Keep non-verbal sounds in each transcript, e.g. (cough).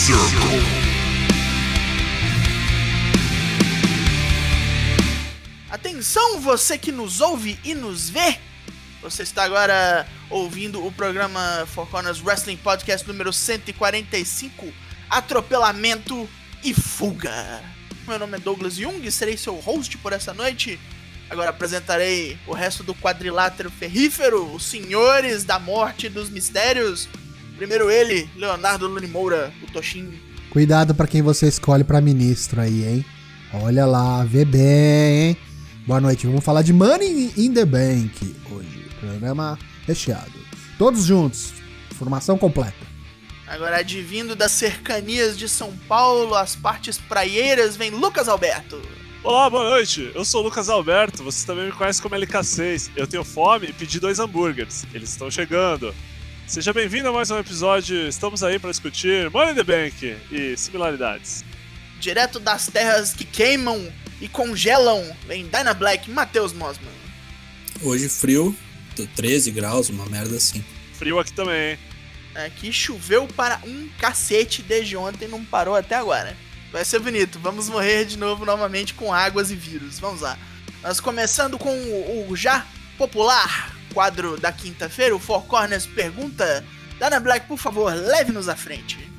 Circle. Atenção, você que nos ouve e nos vê. Você está agora ouvindo o programa Four Corners Wrestling Podcast número 145, Atropelamento e Fuga. Meu nome é Douglas Jung serei seu host por essa noite. Agora apresentarei o resto do quadrilátero ferrífero, os senhores da morte e dos mistérios. Primeiro ele, Leonardo Luni Moura, o Toshin. Cuidado pra quem você escolhe pra ministro aí, hein? Olha lá, vê bem, hein? Boa noite, vamos falar de Money in the Bank hoje. Programa recheado. Todos juntos, formação completa. Agora, advindo das cercanias de São Paulo, as partes praieiras, vem Lucas Alberto. Olá, boa noite. Eu sou o Lucas Alberto, você também me conhece como LK6. Eu tenho fome e pedi dois hambúrgueres. Eles estão chegando. Seja bem-vindo a mais um episódio. Estamos aí para discutir Money in the Bank e similaridades. Direto das terras que queimam e congelam, vem Dyna Black, Matheus Mosman. Hoje frio, 13 graus, uma merda assim. Frio aqui também, hein? Aqui choveu para um cacete desde ontem, não parou até agora. Vai ser bonito, vamos morrer de novo novamente com águas e vírus. Vamos lá. Nós começando com o, o já popular quadro da quinta-feira, o Four Corners pergunta. Dana Black, por favor, leve-nos à frente.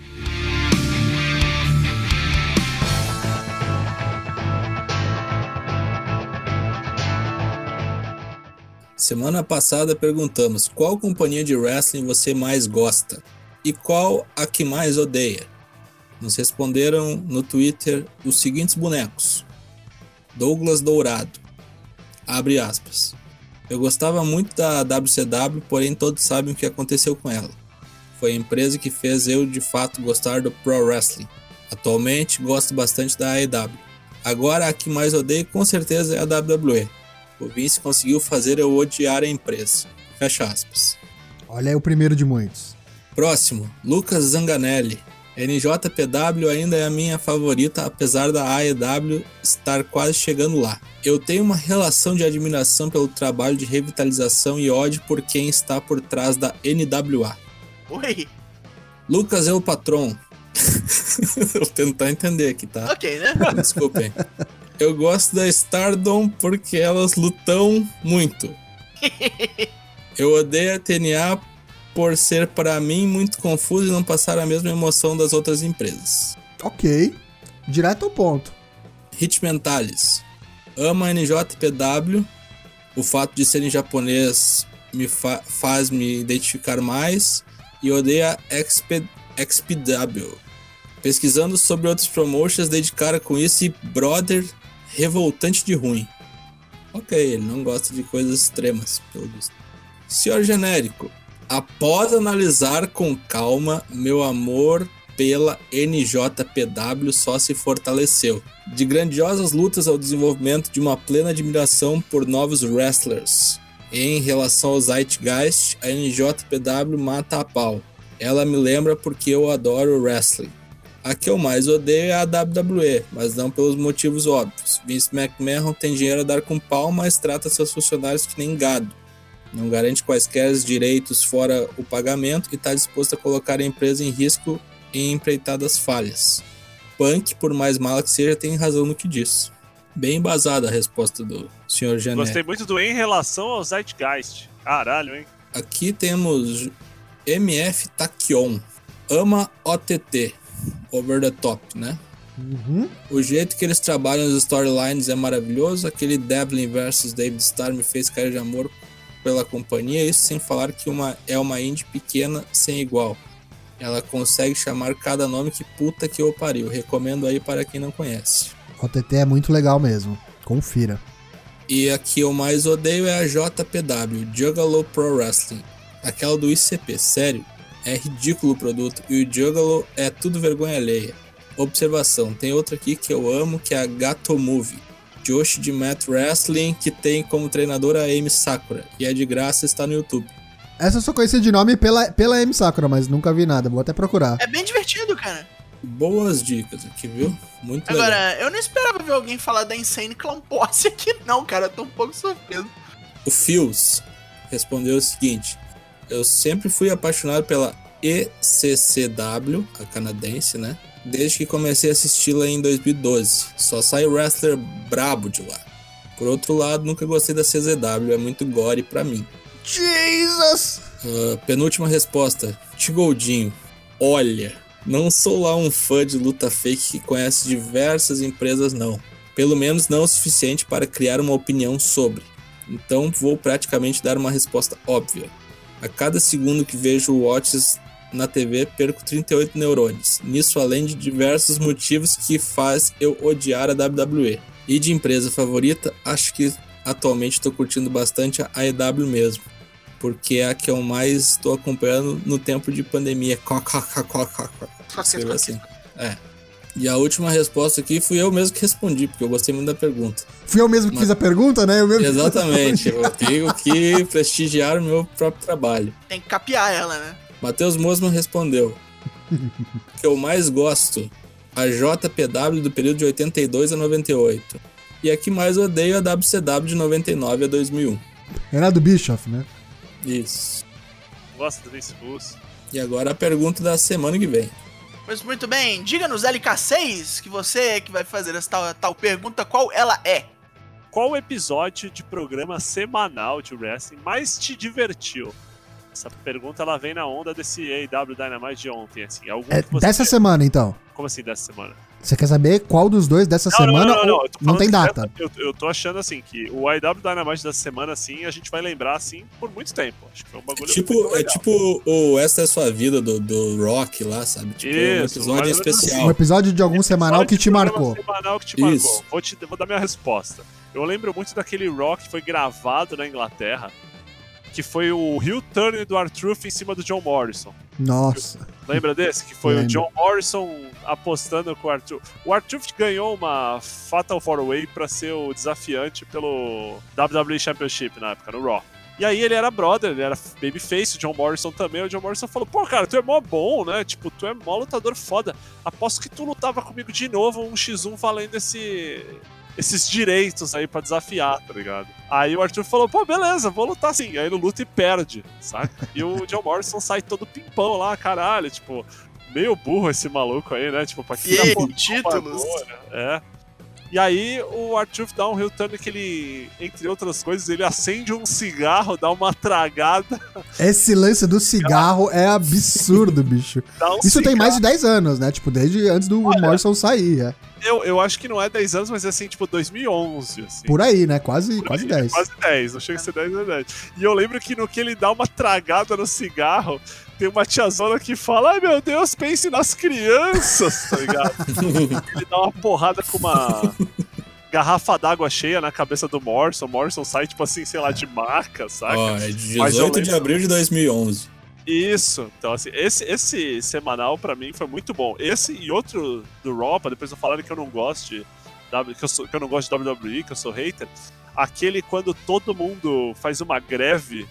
Semana passada perguntamos qual companhia de wrestling você mais gosta e qual a que mais odeia. Nos responderam no Twitter os seguintes bonecos: Douglas Dourado, abre aspas. Eu gostava muito da WCW, porém todos sabem o que aconteceu com ela. Foi a empresa que fez eu de fato gostar do Pro Wrestling. Atualmente gosto bastante da AEW. Agora a que mais odeio com certeza é a WWE. O Vince conseguiu fazer eu odiar a empresa. Fecha aspas. Olha aí o primeiro de muitos. Próximo, Lucas Zanganelli. NJPW ainda é a minha favorita, apesar da AEW estar quase chegando lá. Eu tenho uma relação de admiração pelo trabalho de revitalização e ódio por quem está por trás da NWA. Oi. Lucas é o patrão. (laughs) Vou tentar entender aqui, tá? Ok, né? Desculpem. Eu gosto da Stardom porque elas lutam muito. (laughs) Eu odeio a TNA por ser para mim muito confuso e não passar a mesma emoção das outras empresas. Ok. Direto ao ponto. Hit Mentalis. Amo a NJPW. O fato de ser em japonês me fa faz me identificar mais. E odeio a XP XPW. Pesquisando sobre outros promotions, dei de cara com isso e brother, revoltante de ruim. Ok, ele não gosta de coisas extremas, pelo visto. Senhor genérico, após analisar com calma, meu amor pela NJPW só se fortaleceu. De grandiosas lutas ao desenvolvimento de uma plena admiração por novos wrestlers. Em relação ao Zeitgeist, a NJPW mata a pau. Ela me lembra porque eu adoro wrestling. A que eu mais odeio é a WWE, mas não pelos motivos óbvios. Vince McMahon tem dinheiro a dar com pau, mas trata seus funcionários que nem gado. Não garante quaisquer direitos fora o pagamento e está disposto a colocar a empresa em risco em empreitadas falhas. Punk, por mais mala que seja, tem razão no que diz. Bem embasada a resposta do Sr. Janet. Gostei muito do em relação ao Zeitgeist. Caralho, hein? Aqui temos MF Takion. Ama OTT. Over the top, né? Uhum. O jeito que eles trabalham as storylines é maravilhoso. Aquele Devlin versus David Starr me fez cair de amor pela companhia. Isso sem falar que uma, é uma indie pequena sem igual. Ela consegue chamar cada nome que puta que eu pariu. Recomendo aí para quem não conhece. OTT é muito legal mesmo. Confira. E a que eu mais odeio é a JPW, Juggalo Pro Wrestling. Aquela do ICP, sério. É ridículo o produto e o Juggalo é tudo vergonha alheia. Observação, tem outra aqui que eu amo, que é a Gato Movie. Josh de Matt Wrestling, que tem como treinadora a Amy Sakura. E é de graça, está no YouTube. Essa eu só conheci de nome pela, pela M Sakura, mas nunca vi nada. Vou até procurar. É bem divertido, cara. Boas dicas aqui, viu? Muito Agora, legal. eu não esperava ver alguém falar da Insane Clown Posse aqui, não, cara. Eu tô um pouco surpreso. O Fios respondeu o seguinte: Eu sempre fui apaixonado pela ECCW, a canadense, né? Desde que comecei a assisti-la em 2012. Só sai wrestler brabo de lá. Por outro lado, nunca gostei da CZW, é muito gore pra mim. Jesus! Uh, penúltima resposta. Tigoldinho. Olha, não sou lá um fã de luta fake que conhece diversas empresas, não. Pelo menos não o suficiente para criar uma opinião sobre. Então vou praticamente dar uma resposta óbvia. A cada segundo que vejo o Watches na TV, perco 38 neurônios. Nisso, além de diversos motivos que faz eu odiar a WWE. E de empresa favorita, acho que atualmente estou curtindo bastante a AEW mesmo. Porque é a que eu mais estou acompanhando no tempo de pandemia. Escreva assim. É. E a última resposta aqui fui eu mesmo que respondi, porque eu gostei muito da pergunta. Fui eu mesmo que Mas- fiz a pergunta, né? Exatamente, eu tenho que (laughs) prestigiar o meu próprio trabalho. Tem que capear ela, né? Matheus Mosman respondeu: (laughs) O que eu mais gosto, a JPW do período de 82 a 98. E a que mais odeio é a WCW de 99 a 2001. Era do Bischoff, né? Isso. Gosta do Vince Russo. E agora a pergunta da semana que vem. Pois muito bem, diga-nos LK6 que você que vai fazer essa tal, tal pergunta, qual ela é? Qual episódio de programa semanal de wrestling mais te divertiu? Essa pergunta ela vem na onda desse AW Dynamite de ontem, assim. Algum É dessa semana, então. Como assim dessa semana? Você quer saber qual dos dois dessa Não, semana não, não, não, não falando tem data? eu, eu tô achando assim que o IW Dynamite dessa semana, assim, a gente vai lembrar assim por muito tempo. Acho que foi um É bagulho. tipo, muito é tipo o Esta é Sua Vida do, do Rock lá, sabe? Tipo, é um Isso, episódio especial. Um episódio de algum Episódio semanal que de te marcou. Semanal que te Isso. marcou. Vou, te, vou dar minha resposta. Eu lembro muito daquele rock que foi gravado na Inglaterra, que foi o heel turn do R-Truth em cima do John Morrison. Nossa. Lembra desse? Que foi Lembro. o John Morrison apostando com o R-Truth. O R-Truth ganhou uma Fatal 4-Way pra ser o desafiante pelo WWE Championship na época, no Raw. E aí ele era brother, ele era babyface, o John Morrison também. O John Morrison falou, pô, cara, tu é mó bom, né? Tipo, tu é mó lutador foda. Aposto que tu lutava comigo de novo, um x1 valendo esse... Esses direitos aí pra desafiar, tá ligado? Aí o Arthur falou, pô, beleza, vou lutar sim. Aí ele luta e perde, saca? E o (laughs) John Morrison sai todo pimpão lá, caralho, tipo, meio burro esse maluco aí, né? Tipo, pra que E aí, apostou, títulos? né? É. E aí o Arthur dá um heel turn que ele, entre outras coisas, ele acende um cigarro, dá uma tragada, Esse lance do cigarro é absurdo, bicho. um Isso tem cigarro. mais de 10 anos, né? Tipo, desde antes do Morrison sair, é. Eu, eu acho que não é 10 anos, mas é assim, tipo 2011, assim. Por aí, né? Quase, Por quase aí, 10. Quase 10, não chega a ser 10, é 10. E eu lembro que no que ele dá uma tragada no cigarro, tem uma tiazona que fala: Ai meu Deus, pense nas crianças, tá ligado? (laughs) ele dá uma porrada com uma garrafa d'água cheia na cabeça do Morrison. O Morrison sai, tipo assim, sei lá, de maca, saca? Ó, é de Mas eu 18 de abril de 2011. Isso. Então, assim, esse, esse semanal pra mim foi muito bom. Esse e outro do Raw, pra depois eu falarem que eu não gosto de. Que eu, sou, que eu não gosto de WWE, que eu sou hater. Aquele quando todo mundo faz uma greve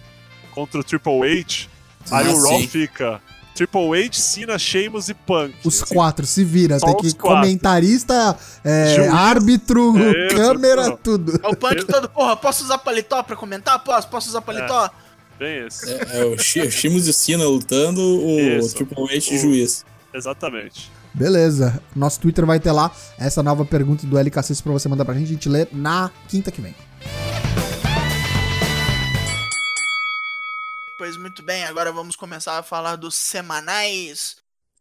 contra o Triple H, aí Ah, o Raw sim. fica Triple H, Cena, Sheamus e Punk. Os Assim, quatro, se vira. Tem que comentarista, é, árbitro, Isso, câmera, tudo. tudo. É o punk todo, porra, posso usar paletó pra comentar? Posso, posso usar paletó? Bem esse. É, é o Shimos e o Cena lutando, o Isso. Triple H O- juiz. Exatamente. Beleza. Nosso Twitter vai ter lá essa nova pergunta do LK6 pra você mandar pra gente. A gente lê na quinta que vem. Pois muito bem, agora vamos começar a falar dos semanais.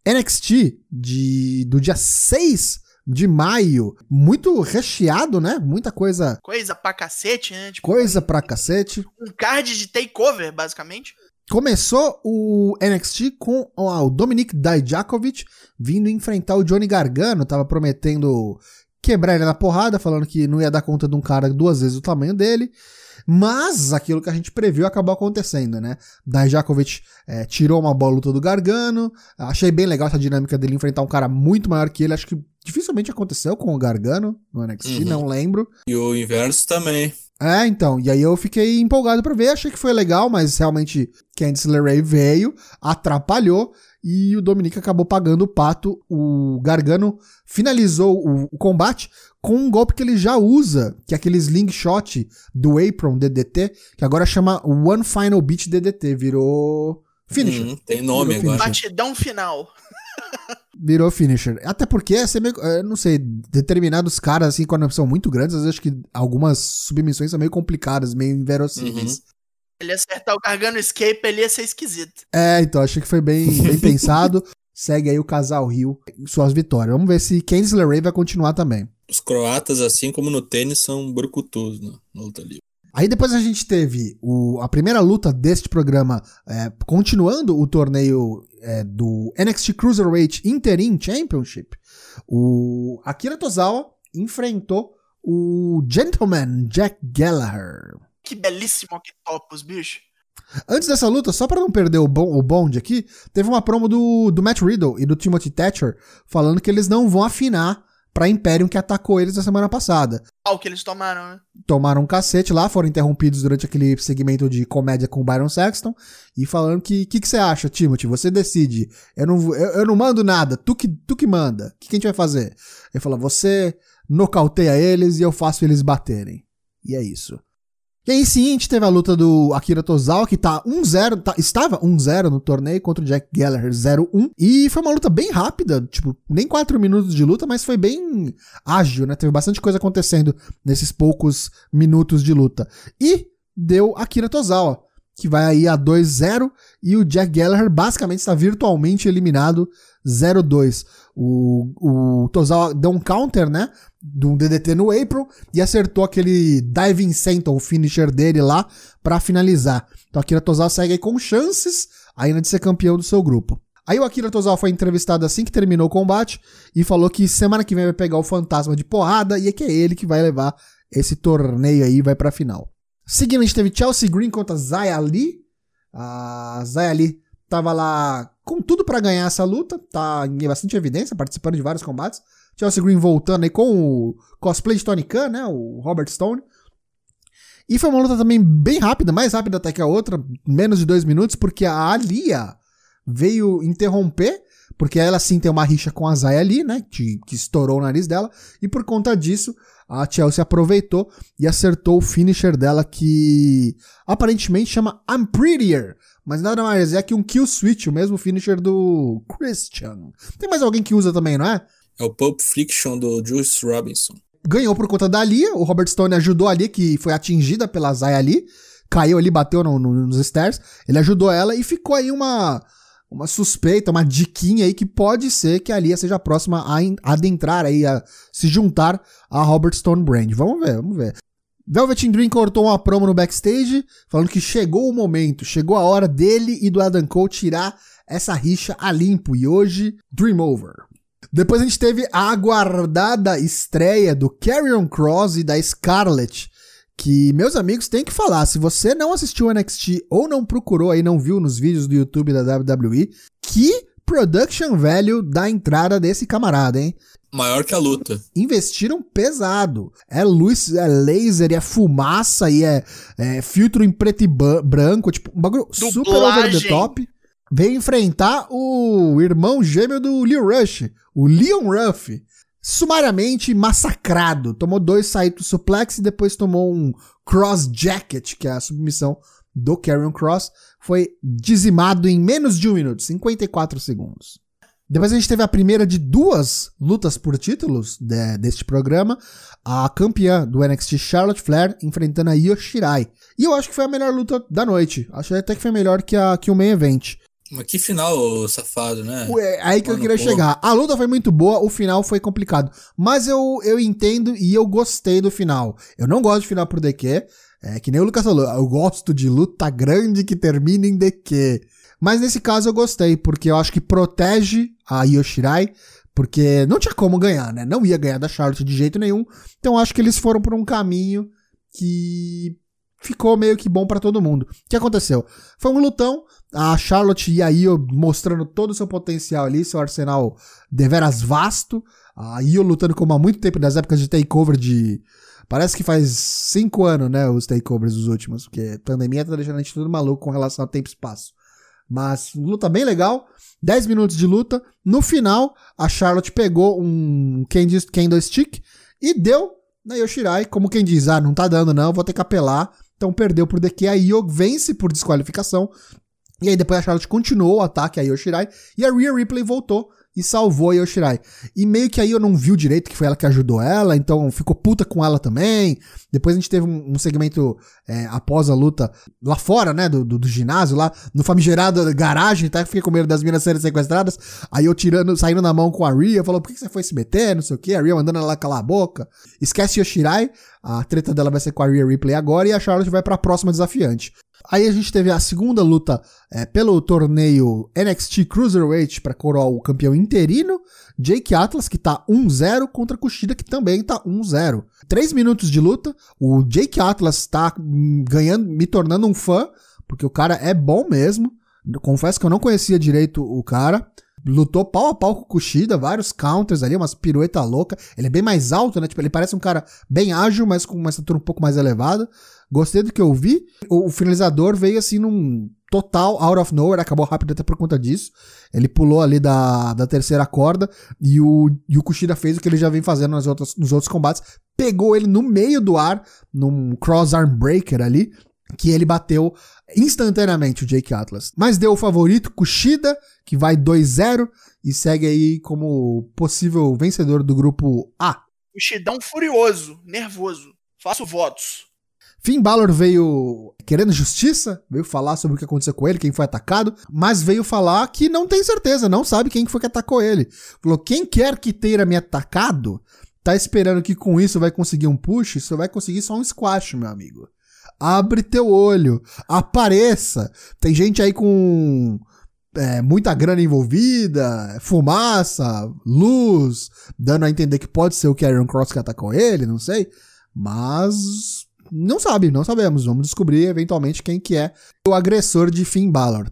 NXT de, do dia 6 de maio. Muito recheado, né? Muita coisa. Coisa pra cacete, né? Tipo, Coisa pra cacete. um card de takeover, basicamente. Começou o NXT com ó, o Dominic Dijakovic vindo enfrentar o Johnny Gargano. Tava prometendo quebrar ele na porrada, falando que não ia dar conta de um cara duas vezes o tamanho dele. Mas aquilo que a gente previu acabou acontecendo, né? Dijakovic é, tirou uma boa luta do Gargano. Achei bem legal essa dinâmica dele enfrentar um cara muito maior que ele. Acho que dificilmente aconteceu com o Gargano no NXT, Uhum. não lembro. E o inverso também. É, então, e aí eu fiquei empolgado pra ver, achei que foi legal, mas realmente Candice LeRae veio, atrapalhou e o Dominic acabou pagando o pato. O Gargano finalizou o, o combate com um golpe que ele já usa, que é aquele slingshot do Apron DDT, que agora chama One Final Beat DDT, virou Finisher. Hum, tem nome Virou agora. Batidão final. Virou finisher. Até porque, é meio, é, não sei, determinados caras, assim, quando são muito grandes, às vezes acho que algumas submissões são meio complicadas, meio inverossíveis. Ele acertar o Gargano Escape, ele ia ser esquisito. É, então, achei que foi bem, bem (laughs) pensado. Segue aí o casal Rio suas vitórias. Vamos ver se Candice LeRae vai continuar também. Os croatas, assim como no tênis, são brucutus né, na luta livre. Aí depois a gente teve o, a primeira luta deste programa, é, continuando o torneio é, do NXT Cruiserweight Interim Championship. O Akira Tozawa enfrentou o Gentleman Jack Gallagher. Que belíssimo Octopus, bicho. Antes dessa luta, só para não perder o, bon, o bonde aqui, teve uma promo do, do Matt Riddle e do Timothy Thatcher falando que eles não vão afinar pra Imperium que atacou eles na semana passada. Ah, o que eles tomaram, né? Tomaram um cacete lá, foram interrompidos durante aquele segmento de comédia com o Byron Saxton e falando que, o que, que você acha, Timothy? Você decide. Eu não, eu, eu não mando nada, tu que, tu que manda. O que, que a gente vai fazer? Ele falou, você nocauteia eles e eu faço eles baterem. E é isso. E aí sim, a gente teve a luta do Akira Tozawa, que tá 1-0, tá, estava 1-0 no torneio contra o Jack Gallagher 0-1. E foi uma luta bem rápida, tipo, nem 4 minutos de luta, mas foi bem ágil, né? Teve bastante coisa acontecendo nesses poucos minutos de luta. E deu Akira Tozawa, que vai aí a 2-0 e o Jack Gallagher basicamente está virtualmente eliminado 0-2. O, o Tozawa deu um counter, né? De um DDT no April e acertou aquele Diving Senton, o finisher dele lá, para finalizar. Então Akira Tozawa segue aí com chances ainda de ser campeão do seu grupo. Aí o Akira Tozawa foi entrevistado assim que terminou o combate e falou que semana que vem vai pegar o fantasma de porrada e é que é ele que vai levar esse torneio aí vai pra final. Seguindo, a gente teve Chelsea Green contra Zaya Lee. A Zaya Lee tava lá com tudo para ganhar essa luta, tá em bastante evidência, participando de vários combates. Chelsea Green voltando aí com o cosplay de Tony Khan, né, o Robert Stone. E foi uma luta também bem rápida, mais rápida até que a outra, menos de dois minutos, porque a Alia veio interromper, porque ela sim tem uma rixa com a Zaya ali, né, que, que estourou o nariz dela, e por conta disso, a Chelsea aproveitou e acertou o finisher dela, que aparentemente chama I'm Prettier, mas nada mais é que um kill switch, o mesmo finisher do Christian. Tem mais alguém que usa também, não é? É o Pulp Friction do Juice Robinson. Ganhou por conta da Lia, o Robert Stone ajudou ali, que foi atingida pela Zaya ali, caiu ali, bateu no, no, nos stairs, ele ajudou ela e ficou aí uma, uma suspeita, uma diquinha aí que pode ser que a Lia seja a próxima a adentrar aí, a se juntar a Robert Stone Brand. Vamos ver, vamos ver. Velvet Dream cortou uma promo no backstage, falando que chegou o momento, chegou a hora dele e do Adam Cole tirar essa rixa a limpo. E hoje, Dream Over. Depois a gente teve a aguardada estreia do Carrion Cross e da Scarlett. Que, meus amigos, tem que falar. Se você não assistiu NXT ou não procurou aí, não viu nos vídeos do YouTube da WWE, que production value da entrada desse camarada, hein? Maior que a luta. Investiram pesado. É luz, é laser, é fumaça, e é, é filtro em preto e branco. Tipo, um bagulho Dublagem. super over the top. Veio enfrentar o irmão gêmeo do Leo Rush, o Leon Ruff. Sumariamente massacrado. Tomou dois Saito suplex e depois tomou um cross jacket, que é a submissão do Karrion Cross. Foi dizimado em menos de um minuto, 54 segundos. Depois a gente teve a primeira de duas lutas por títulos de, deste programa. A campeã do NXT Charlotte Flair enfrentando a Io Shirai. E eu acho que foi a melhor luta da noite. Acho até que foi melhor que, a, que o main event. Mas que final, safado, né? É aí que Mano, eu queria chegar. A luta foi muito boa, o final foi complicado. Mas eu, eu entendo e eu gostei do final. Eu não gosto de final por DQ. É que nem o Lucas falou. Eu gosto de luta grande que termina em DQ. Mas nesse caso eu gostei, porque eu acho que protege a Yoshirai, porque não tinha como ganhar, né? Não ia ganhar da Charlotte de jeito nenhum. Então acho que eles foram por um caminho que ficou meio que bom para todo mundo. O que aconteceu? Foi um lutão, a Charlotte e a Io mostrando todo o seu potencial ali, seu arsenal deveras vasto. A Io lutando como há muito tempo, nas épocas de takeover de. Parece que faz cinco anos, né? Os takeovers os últimos, porque pandemia tá deixando a gente tudo maluco com relação a tempo e espaço. Mas luta bem legal. 10 minutos de luta. No final, a Charlotte pegou um Kendo Stick e deu na Yoshirai. Como quem diz, ah, não tá dando não, vou ter que apelar. Então perdeu por DQ. A Io vence por desqualificação. E aí depois a Charlotte continuou o ataque a Yoshirai e a Rhea Ripley voltou e salvou a Yoshirai. E meio que aí eu não vi direito que foi ela que ajudou ela, então ficou puta com ela também. Depois a gente teve um, um segmento é, após a luta lá fora, né, do, do, do, ginásio, lá no famigerado garagem, tá? Fiquei com medo das minas serem sequestradas. Aí eu tirando, saindo na mão com a Rhea, falou, por que você foi se meter, não sei o que. A Rhea mandando ela calar a boca. Esquece Yoshirai, a treta dela vai ser com a Rhea Ripley agora e a Charlotte vai pra próxima desafiante. Aí a gente teve a segunda luta é, pelo torneio NXT Cruiserweight para coroar o campeão interino, Jake Atlas, que tá 1-0, contra Kushida, que também tá 1-0. Três minutos de luta, o Jake Atlas tá hum, ganhando, me tornando um fã, porque o cara é bom mesmo. Confesso que eu não conhecia direito o cara. Lutou pau a pau com o Kushida, vários counters ali, umas pirueta louca. Ele é bem mais alto, né? Tipo, ele parece um cara bem ágil, mas com uma estatura um pouco mais elevada. Gostei do que eu vi. O, o finalizador veio assim num total out of nowhere, acabou rápido até por conta disso. Ele pulou ali da, da terceira corda e o, e o Kushida fez o que ele já vem fazendo nas outras, nos outros combates. Pegou ele no meio do ar, num cross arm breaker ali, que ele bateu instantaneamente o Jake Atlas. Mas deu o favorito, Kushida, que vai 2-0 e segue aí como possível vencedor do grupo A. Kushidão furioso, nervoso. Faço votos. Finn Balor veio querendo justiça, veio falar sobre o que aconteceu com ele, quem foi atacado, mas veio falar que não tem certeza, não sabe quem foi que atacou ele. Falou: quem quer que tenha me atacado, tá esperando que com isso vai conseguir um push, isso vai conseguir só um squash, meu amigo. Abre teu olho, apareça. Tem gente aí com é, muita grana envolvida, fumaça, luz, dando a entender que pode ser o Karrion Cross que atacou ele, não sei. Mas não sabe, não sabemos. Vamos descobrir eventualmente quem que é o agressor de Finn Balor.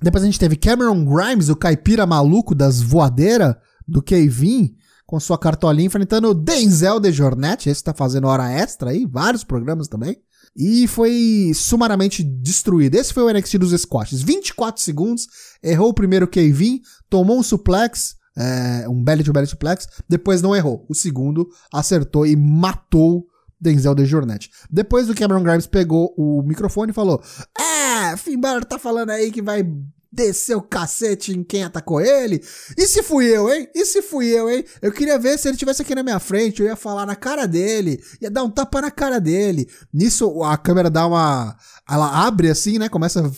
Depois a gente teve Cameron Grimes, o caipira maluco das voadeiras do Kevin, com sua cartolinha enfrentando o Denzel de Jornet. Esse tá fazendo hora extra aí, vários programas também. E foi sumariamente destruído. Esse foi o NXT dos squashes. 24 segundos, errou o primeiro Kevin, tomou um suplex, é, um belly to belly suplex, depois não errou. O segundo acertou e matou Denzel de Jornet. Depois o Cameron Grimes pegou o microfone e falou: É, Finn Balor tá falando aí que vai descer o cacete em quem atacou ele. E se fui eu, hein? E se fui eu, hein? Eu queria ver se ele tivesse aqui na minha frente, eu ia falar na cara dele, ia dar um tapa na cara dele. Nisso a câmera dá uma ela abre assim, né? Começa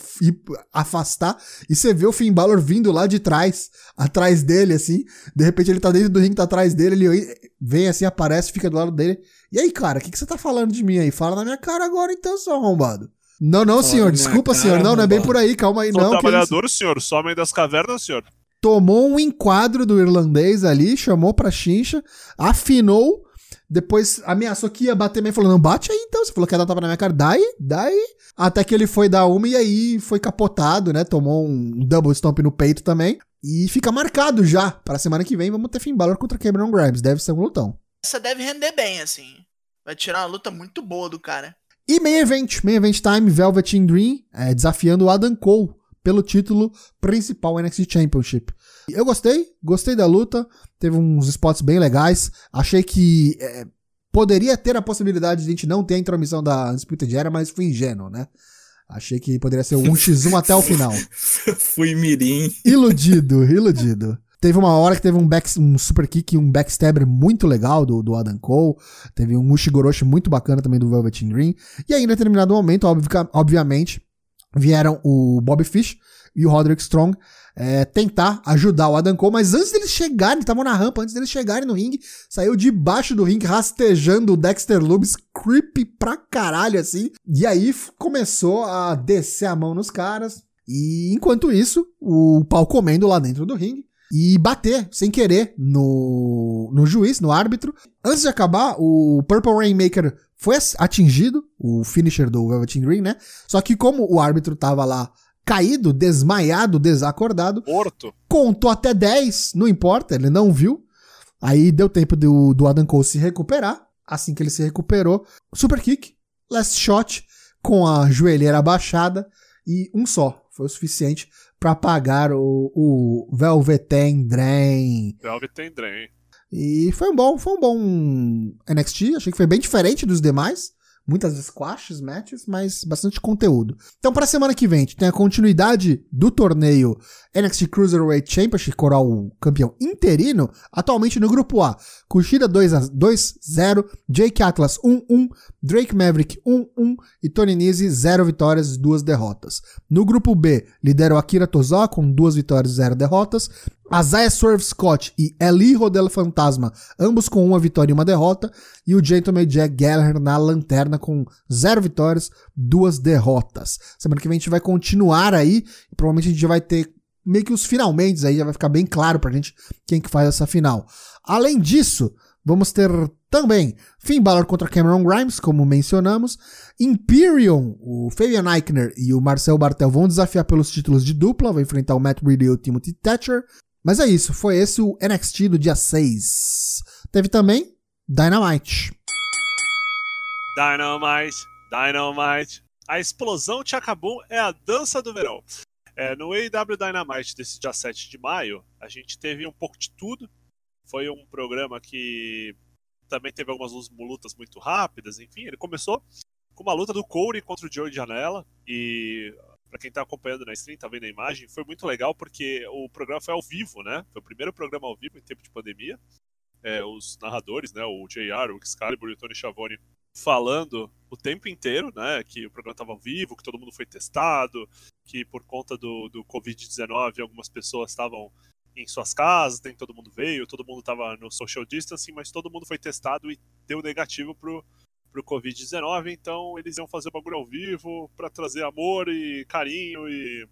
a afastar e você vê o Finn Balor vindo lá de trás, atrás dele assim. De repente ele tá dentro do ringue, tá atrás dele, ele vem assim, aparece, fica do lado dele. E aí, cara, o que, que você tá falando de mim aí? Fala na minha cara agora então, seu arrombado. Não, não, Fala senhor, desculpa, cara, senhor. Não, não é bem por aí, calma aí, Sou não. trabalhador, que... senhor, sou homem das cavernas, senhor. Tomou um enquadro do irlandês ali, chamou pra chincha, afinou, depois ameaçou que ia bater e falou: Não, bate aí então. Você falou que ia dar tapa na minha cara, dai, dai. Até que ele foi dar uma e aí foi capotado, né? Tomou um double stomp no peito também. E fica marcado já para semana que vem. Vamos ter Finn Balor contra Cameron Grimes. Deve ser um lutão. Essa deve render bem, assim. Vai tirar uma luta muito boa do cara. E main event, main event time, Velvet in Dream, é, desafiando o Adam Cole pelo título principal NXT Championship. Eu gostei, gostei da luta, teve uns spots bem legais, achei que é, poderia ter a possibilidade de a gente não ter a intromissão da Undisputed Era, mas fui ingênuo, né? Achei que poderia ser um x 1 até o final. (laughs) Fui mirim. Iludido, iludido. Teve uma hora que teve um, back, um super kick um backstabber muito legal do, do Adam Cole. Teve um Ushigoroshi muito bacana também do Velvet Dream. E aí, em determinado momento, obviamente, vieram o Bobby Fish e o Roderick Strong é, tentar ajudar o Adam Cole, mas antes deles chegarem, estavam na rampa, antes deles chegarem no ringue, saiu debaixo do ringue rastejando o Dexter Loomis, creepy pra caralho assim. E aí começou a descer a mão nos caras. E enquanto isso, o pau comendo lá dentro do ringue e bater, sem querer, no, no juiz, no árbitro. Antes de acabar, o Purple Rainmaker foi atingido, o finisher do Velvet Green, né? Só que como o árbitro tava lá caído, desmaiado, desacordado, Morto. contou até 10, não importa, ele não viu. Aí deu tempo do, do Adam Cole se recuperar. Assim que ele se recuperou, super kick, last shot, com a joelheira abaixada e um só. Foi o suficiente para pagar o, o Velveteen Drain. Velveteen Drain. E foi um bom, foi um bom NXT, achei que foi bem diferente dos demais, muitas squashes matches, mas bastante conteúdo. Então, pra semana que vem, a gente tem a continuidade do torneio NXT Cruiserweight Championship, coroar o campeão interino, atualmente no grupo A. Kushida 2-0, Jake Atlas 1-1, Drake Maverick 1-1 e Tony Nese 0 vitórias e 2 derrotas. No grupo B, lidera o Akira Tozawa com 2 vitórias e 0 derrotas. Isaiah Swerve Scott e Eli Rodelo Fantasma, ambos com uma vitória e uma derrota, e o Gentleman Jack Gallagher na lanterna com zero vitórias, duas derrotas. Semana que vem a gente vai continuar aí, e provavelmente a gente vai ter meio que os finalmente aí, já vai ficar bem claro pra gente quem que faz essa final. Além disso, vamos ter também Finn Balor contra Cameron Grimes, como mencionamos. Imperium, o Fabian Eichner e o Marcel Bartel vão desafiar pelos títulos de dupla, vão enfrentar o Matt Riddle e o Timothy Thatcher. Mas é isso, foi esse o NXT do dia 6. Teve também Dynamite. Dynamite, Dynamite. A explosão te acabou é a dança do verão. É, no AEW Dynamite desse dia 7 de maio, a gente teve um pouco de tudo. Foi um programa que também teve algumas lutas muito rápidas, enfim, ele começou com uma luta do Corey contra o Joey Janela e para quem tá acompanhando na stream, tá vendo a imagem, foi muito legal porque o programa foi ao vivo, né? Foi o primeiro programa ao vivo em tempo de pandemia. É, os narradores, né, o JR, o Excalibur e o Tony Schiavone falando o tempo inteiro, né, que o programa estava ao vivo, que todo mundo foi testado, que por conta do, do Covid-19 algumas pessoas estavam em suas casas, nem todo mundo veio, todo mundo estava no social distancing, mas todo mundo foi testado e deu negativo pro, pro Covid-19, então eles iam fazer o bagulho ao vivo para trazer amor e carinho e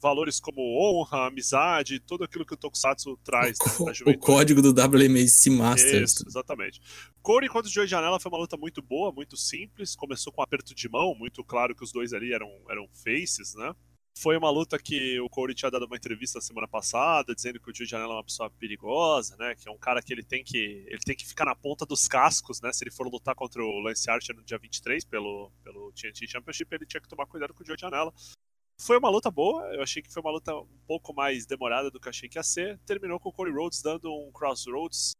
valores como honra, amizade, tudo aquilo que o Tokusatsu traz O, né, o código do WMC Masters. Isso, exatamente. Corey contra o Joey Janela foi uma luta muito boa, muito simples. Começou com um aperto de mão, muito claro que os dois ali eram, eram faces, né? Foi uma luta que o Corey tinha dado uma entrevista semana passada, dizendo que o Joey Janela é uma pessoa perigosa, né? Que é um cara que ele tem que ele tem que ficar na ponta dos cascos, né? Se ele for lutar contra o Lance Archer no dia 23 pelo, pelo TNT Championship, ele tinha que tomar cuidado com o Joey Janela. Foi uma luta boa, eu achei que foi uma luta um pouco mais demorada do que achei que ia ser. Terminou com o Cody Rhodes dando um crossroads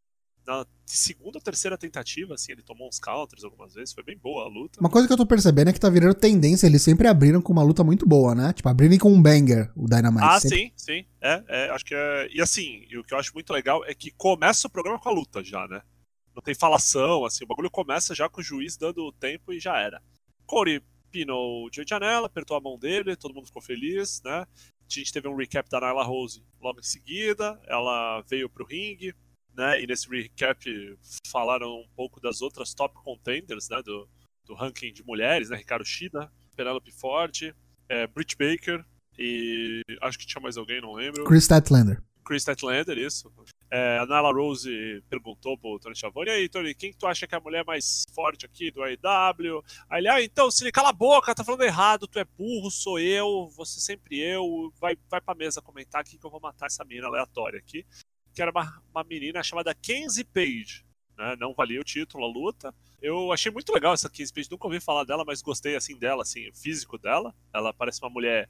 na segunda ou terceira tentativa, assim, ele tomou uns counters algumas vezes, foi bem boa a luta. Uma coisa que eu tô percebendo é que tá virando tendência, eles sempre abriram com uma luta muito boa, né? Tipo, abriram com um banger, o Dynamite. Ah, sempre. sim, sim. É, é, acho que é. E assim, e o que eu acho muito legal é que começa o programa com a luta já, né? Não tem falação, assim, o bagulho começa já com o juiz dando o tempo e já era. Corey pinou o Joey Janela, apertou a mão dele, todo mundo ficou feliz, né? A gente teve um recap da Nyla Rose logo em seguida, ela veio pro ringue, né? E nesse recap falaram um pouco das outras top contenders, né? Do, do ranking de mulheres, né? Ricardo Shida, Penelope Ford, é, Britt Baker e acho que tinha mais alguém, não lembro. Chris Statlander. Chris Statlander, isso. É, a Nyla Rose perguntou pro Tony Schiavone, e aí, Tony, quem que tu acha que é a mulher mais forte aqui do AEW? Aí ele, ah, então, se ele cala a boca, tá falando errado, tu é burro, sou eu, você sempre eu, vai, vai pra mesa comentar aqui que eu vou matar essa menina aleatória aqui. Que era uma, uma menina chamada Kenzie Page, né? Não valia o título, a luta. Eu achei muito legal essa Kenzie Page, nunca ouvi falar dela, mas gostei, assim, dela, assim, o físico dela. Ela parece uma mulher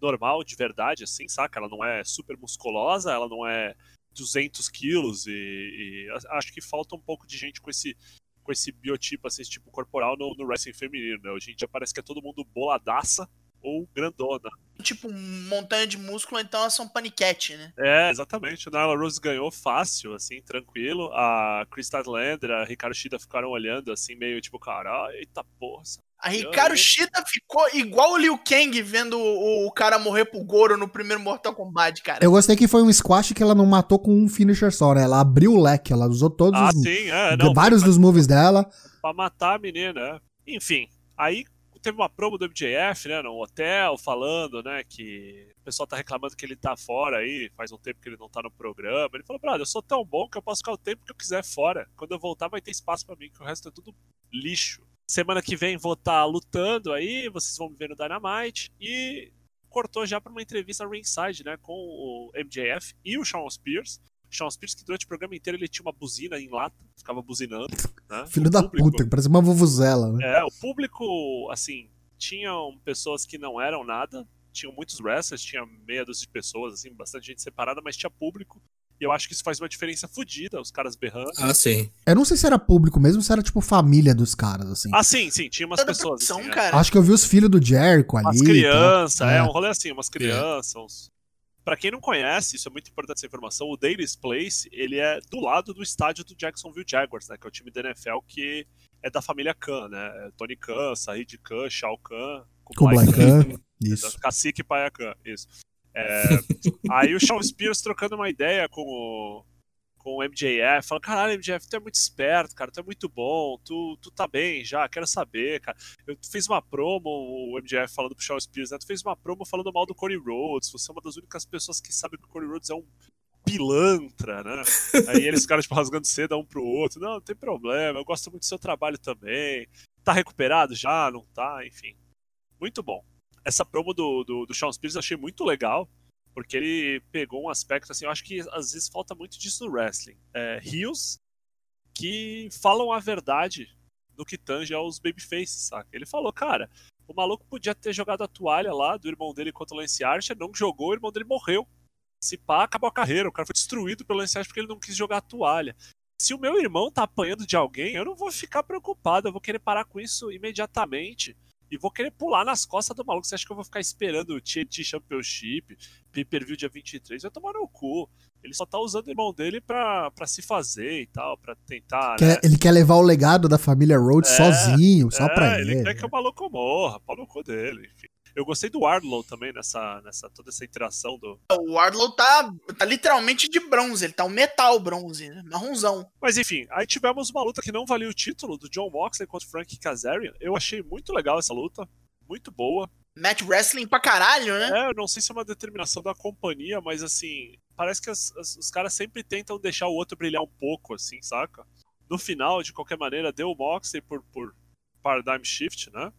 normal, de verdade, assim, saca? Ela não é super musculosa, ela não é 200 quilos e, e acho que falta um pouco de gente com esse com esse biotipo, assim, esse tipo corporal no, no wrestling feminino, né? Hoje em dia parece que é todo mundo boladaça ou grandona. Tipo, montanha de músculo, então elas são paniquete, né? É, exatamente. A Nyla Rose ganhou fácil, assim, tranquilo. A Chris Statlander, a Ricardo Shida ficaram olhando, assim, meio tipo, cara, eita porra. A Ricardo aí." Shida ficou igual o Liu Kang vendo o, o cara morrer pro Goro no primeiro Mortal Kombat, cara. Eu gostei que foi um squash que ela não matou com um finisher só, né? Ela abriu o leque, ela usou todos Ah, os. sim, é. Não, vários foi dos moves dela. pra matar a menina. é. Enfim, aí teve uma promo do MJF, né, no hotel, falando, né, que o pessoal tá reclamando que ele tá fora aí, faz um tempo que ele não tá no programa. Ele falou, brother, eu sou tão bom que eu posso ficar o tempo que eu quiser fora. Quando eu voltar vai ter espaço pra mim, que o resto é tudo lixo. Semana que vem vou estar lutando aí, vocês vão me ver no Dynamite. E cortou já pra uma entrevista ringside, né, com o MJF e o Shawn Spears. Sean Spears, que durante o programa inteiro ele tinha uma buzina em lata, ficava buzinando. Né? Filho O da público- puta, parece uma vuvuzela, né? É, o público, assim, tinham pessoas que não eram nada, tinham muitos wrestlers, tinha meia dúzia de pessoas, assim, bastante gente separada, mas tinha público. E eu acho que isso faz uma diferença fodida, os caras berrando. Ah, sim. Eu não sei se era público mesmo, se era tipo família dos caras, assim. Ah, sim, sim, tinha umas Toda pessoas. produção, assim, é. cara. Acho que eu vi os filhos do Jericho ali. Umas crianças, é. É. um rolê assim, umas crianças. Uns... Pra quem não conhece, isso é muito importante essa informação, o Daily's Place, ele é do lado do estádio do Jacksonville Jaguars, né, que é o time da NFL que é da família Khan, né, é Tony Khan, Said Khan, Shao Khan, Kublai Khan, Khan. Isso. Cacique Paia Khan, isso. É, (laughs) aí o Sean Spears trocando uma ideia com o, com o MJF, falando, caralho, MJF, tu é muito esperto, cara, tu é muito bom, tu, tu tá bem já, quero saber, cara. Eu fez uma promo, o MJF falando pro Sean Spears, né? Tu fez uma promo falando mal do Cody Rhodes, você é uma das únicas pessoas que sabe que o Cody Rhodes é um pilantra, né? (laughs) Aí eles ficaram, tipo, rasgando seda um pro outro. Não, não tem problema, eu gosto muito do seu trabalho também. Tá recuperado já? Não tá? Enfim. Muito bom. Essa promo do, do, do Sean Spears eu achei muito legal, porque ele pegou um aspecto, assim, eu acho que às vezes falta muito disso no wrestling. É, heels que falam a verdade no que tange aos babyfaces, saca? Ele falou, cara, o maluco podia ter jogado a toalha lá do irmão dele contra o Lance Archer, não jogou, o irmão dele morreu. Se pá, acabou a carreira. O cara foi destruído pelo Lance Archer porque ele não quis jogar a toalha. Se o meu irmão tá apanhando de alguém, eu não vou ficar preocupado. Eu vou querer parar com isso imediatamente. E vou querer pular nas costas do maluco. Você acha que eu vou ficar esperando o TNT Championship, pay-per-view dia 23? Vai tomar no cu. Ele só tá usando o irmão dele pra, pra se fazer e tal, pra tentar. né? Quer- ele quer levar o legado da família Rhodes É, sozinho, só é, pra ele ele. quer que o maluco morra, pau no cu dele, enfim. Eu gostei do Wardlow também nessa, nessa toda essa interação do. O Wardlow tá, tá literalmente de bronze, ele tá um metal bronze, né? marronzão. Mas enfim, aí tivemos uma luta que não valia o título do John Moxley contra Frank Kazarian. Eu achei muito legal essa luta, muito boa. Match wrestling pra caralho, né? É, eu não sei se é uma determinação da companhia, mas assim, parece que as- as- os caras sempre tentam deixar o outro brilhar um pouco, assim, saca? No final, de qualquer maneira, deu o Moxley por, por paradigm shift, né?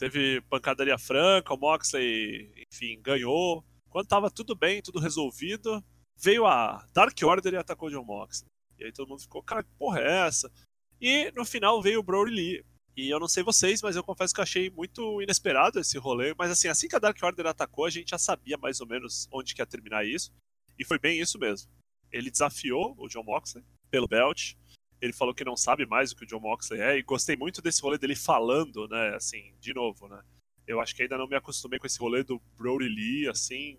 Teve pancadaria franca, o Moxley, enfim, ganhou. Quando tava tudo bem, tudo resolvido, veio a Dark Order e atacou o John Moxley. E aí todo mundo ficou, cara, que porra é essa? E no final veio o Brody Lee. E eu não sei vocês, mas eu confesso que eu achei muito inesperado esse rolê. Mas assim, assim que a Dark Order atacou, a gente já sabia mais ou menos onde que ia terminar isso. E foi bem isso mesmo. Ele desafiou o John Moxley pelo belt. Ele falou que não sabe mais o que o John Moxley é. E gostei muito desse rolê dele falando, né? Assim, de novo, né? Eu acho que ainda não me acostumei com esse rolê do Brody Lee, assim,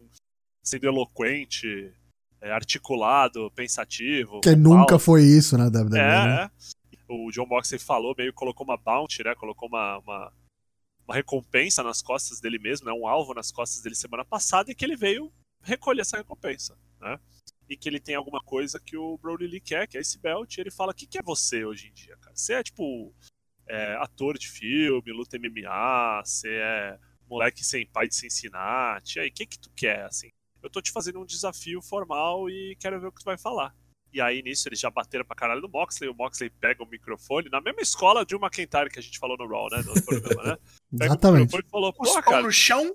sendo eloquente, é, articulado, pensativo. Que nunca foi isso na WWE. né? É, é. O John Moxley falou, meio colocou uma bounty, né? Colocou uma, uma, uma recompensa nas costas dele mesmo, né? Um alvo nas costas dele semana passada e que ele veio recolher essa recompensa, né? E que ele tem alguma coisa que o Brody Lee quer, que é esse belt, e ele fala, o que, que é você hoje em dia, cara? Você é, tipo, é, ator de filme, luta MMA, você é moleque sem pai de Cincinnati, e aí, o que que tu quer, assim? Eu tô te fazendo um desafio formal e quero ver o que tu vai falar. E aí, nisso, eles já bateram pra caralho no Moxley. O Moxley pega o microfone, na mesma escola de uma McIntyre que a gente falou no Raw, né? No programa, né? (laughs) Pega Exatamente. o microfone e falou: Pô, cara, no chão.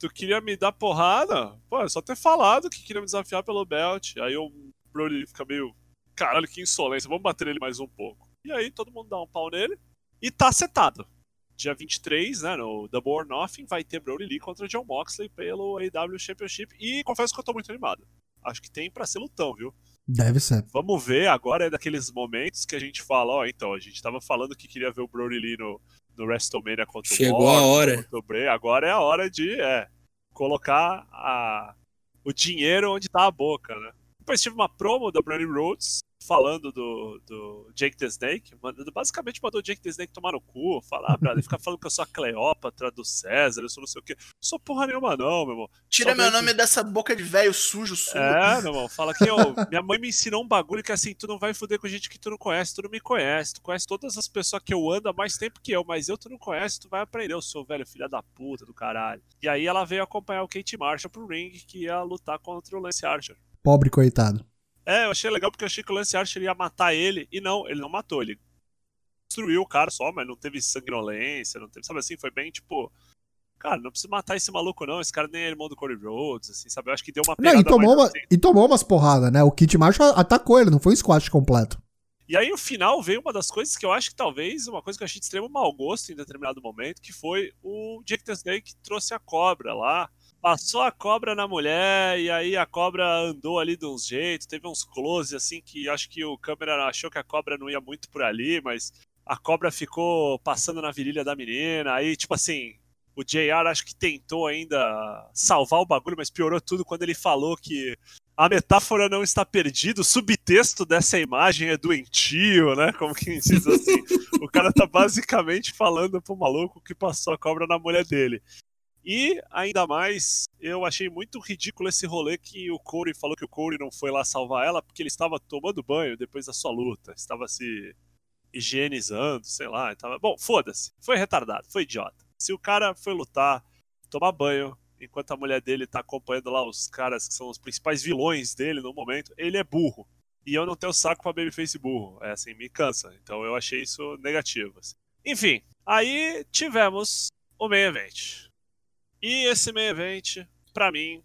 Tu queria me dar porrada? Pô, é só ter falado que queria me desafiar pelo belt. Aí o Brody fica meio. Caralho, que insolência, vamos bater nele mais um pouco. E aí todo mundo dá um pau nele e tá setado. Dia 23, né, no Double or Nothing, vai ter Brody Lee contra John Moxley pelo AW Championship. E confesso que eu tô muito animado. Acho que tem pra ser lutão, viu? Deve ser. Vamos ver, agora é daqueles momentos que a gente fala, ó, então, a gente tava falando que queria ver o Brody Lee no, no WrestleMania contra Chegou o a Morrison, hora. o Bray, agora é a hora de é, colocar a, o dinheiro onde tá a boca, né? Depois tive uma promo da Brody Rhodes falando do, do Jake the Snake, mandando, basicamente mandou o Jake the Snake tomar no cu, falar, ah, brother, ficar falando que eu sou a Cleópatra do César, eu sou não sei o quê. Sou porra nenhuma não, meu irmão. Tira meu nome dessa boca de velho sujo, sujo. é, meu irmão, fala que ó, minha mãe me ensinou um bagulho que assim, tu não vai foder com gente que tu não conhece, tu não me conhece, tu conhece todas as pessoas que eu ando há mais tempo que eu, mas eu tu não conhece, tu vai aprender, eu sou velho filha da puta do caralho. E aí ela veio acompanhar o Kate Marshall pro ring, que ia lutar contra o Lance Archer. Pobre coitado. É, eu achei legal porque eu achei que o Lance Archer ia matar ele, e não, ele não matou, ele destruiu o cara só, mas não teve sanguinolência, não teve, sabe assim, foi bem tipo... Cara, não precisa matar esse maluco, não. Esse cara nem é irmão do Cody Rhodes, assim, sabe? Eu acho que deu uma Não, pegada e tomou, uma, assim. e tomou umas porradas, né? O Kit Marshall atacou ele, não foi um squash completo. E aí, no final, veio uma das coisas que eu acho que talvez, uma coisa que eu achei de extremo mau gosto em determinado momento, que foi o Jake the Snake que trouxe a cobra lá Passou a cobra na mulher e aí a cobra andou ali de uns jeitos, teve uns close assim que acho que o câmera achou que a cobra não ia muito por ali, mas a cobra ficou passando na virilha da menina, aí tipo assim, o JR acho que tentou ainda salvar o bagulho, mas piorou tudo quando ele falou que a metáfora não está perdida, o subtexto dessa imagem é doentio, né? Como quem diz assim. (laughs) o cara tá basicamente falando pro maluco que passou a cobra na mulher dele. E, ainda mais, eu achei muito ridículo esse rolê que o Corey falou que o Corey não foi lá salvar ela porque ele estava tomando banho depois da sua luta. Estava se higienizando, sei lá. Tava... Bom, foda-se. Foi retardado, foi idiota. Se o cara foi lutar, tomar banho, enquanto a mulher dele tá acompanhando lá os caras que são os principais vilões dele no momento, ele é burro. E eu não tenho saco pra babyface burro. É assim, me cansa. Então eu achei isso negativo. Assim. Enfim, aí tivemos o main event. E esse main event, pra mim,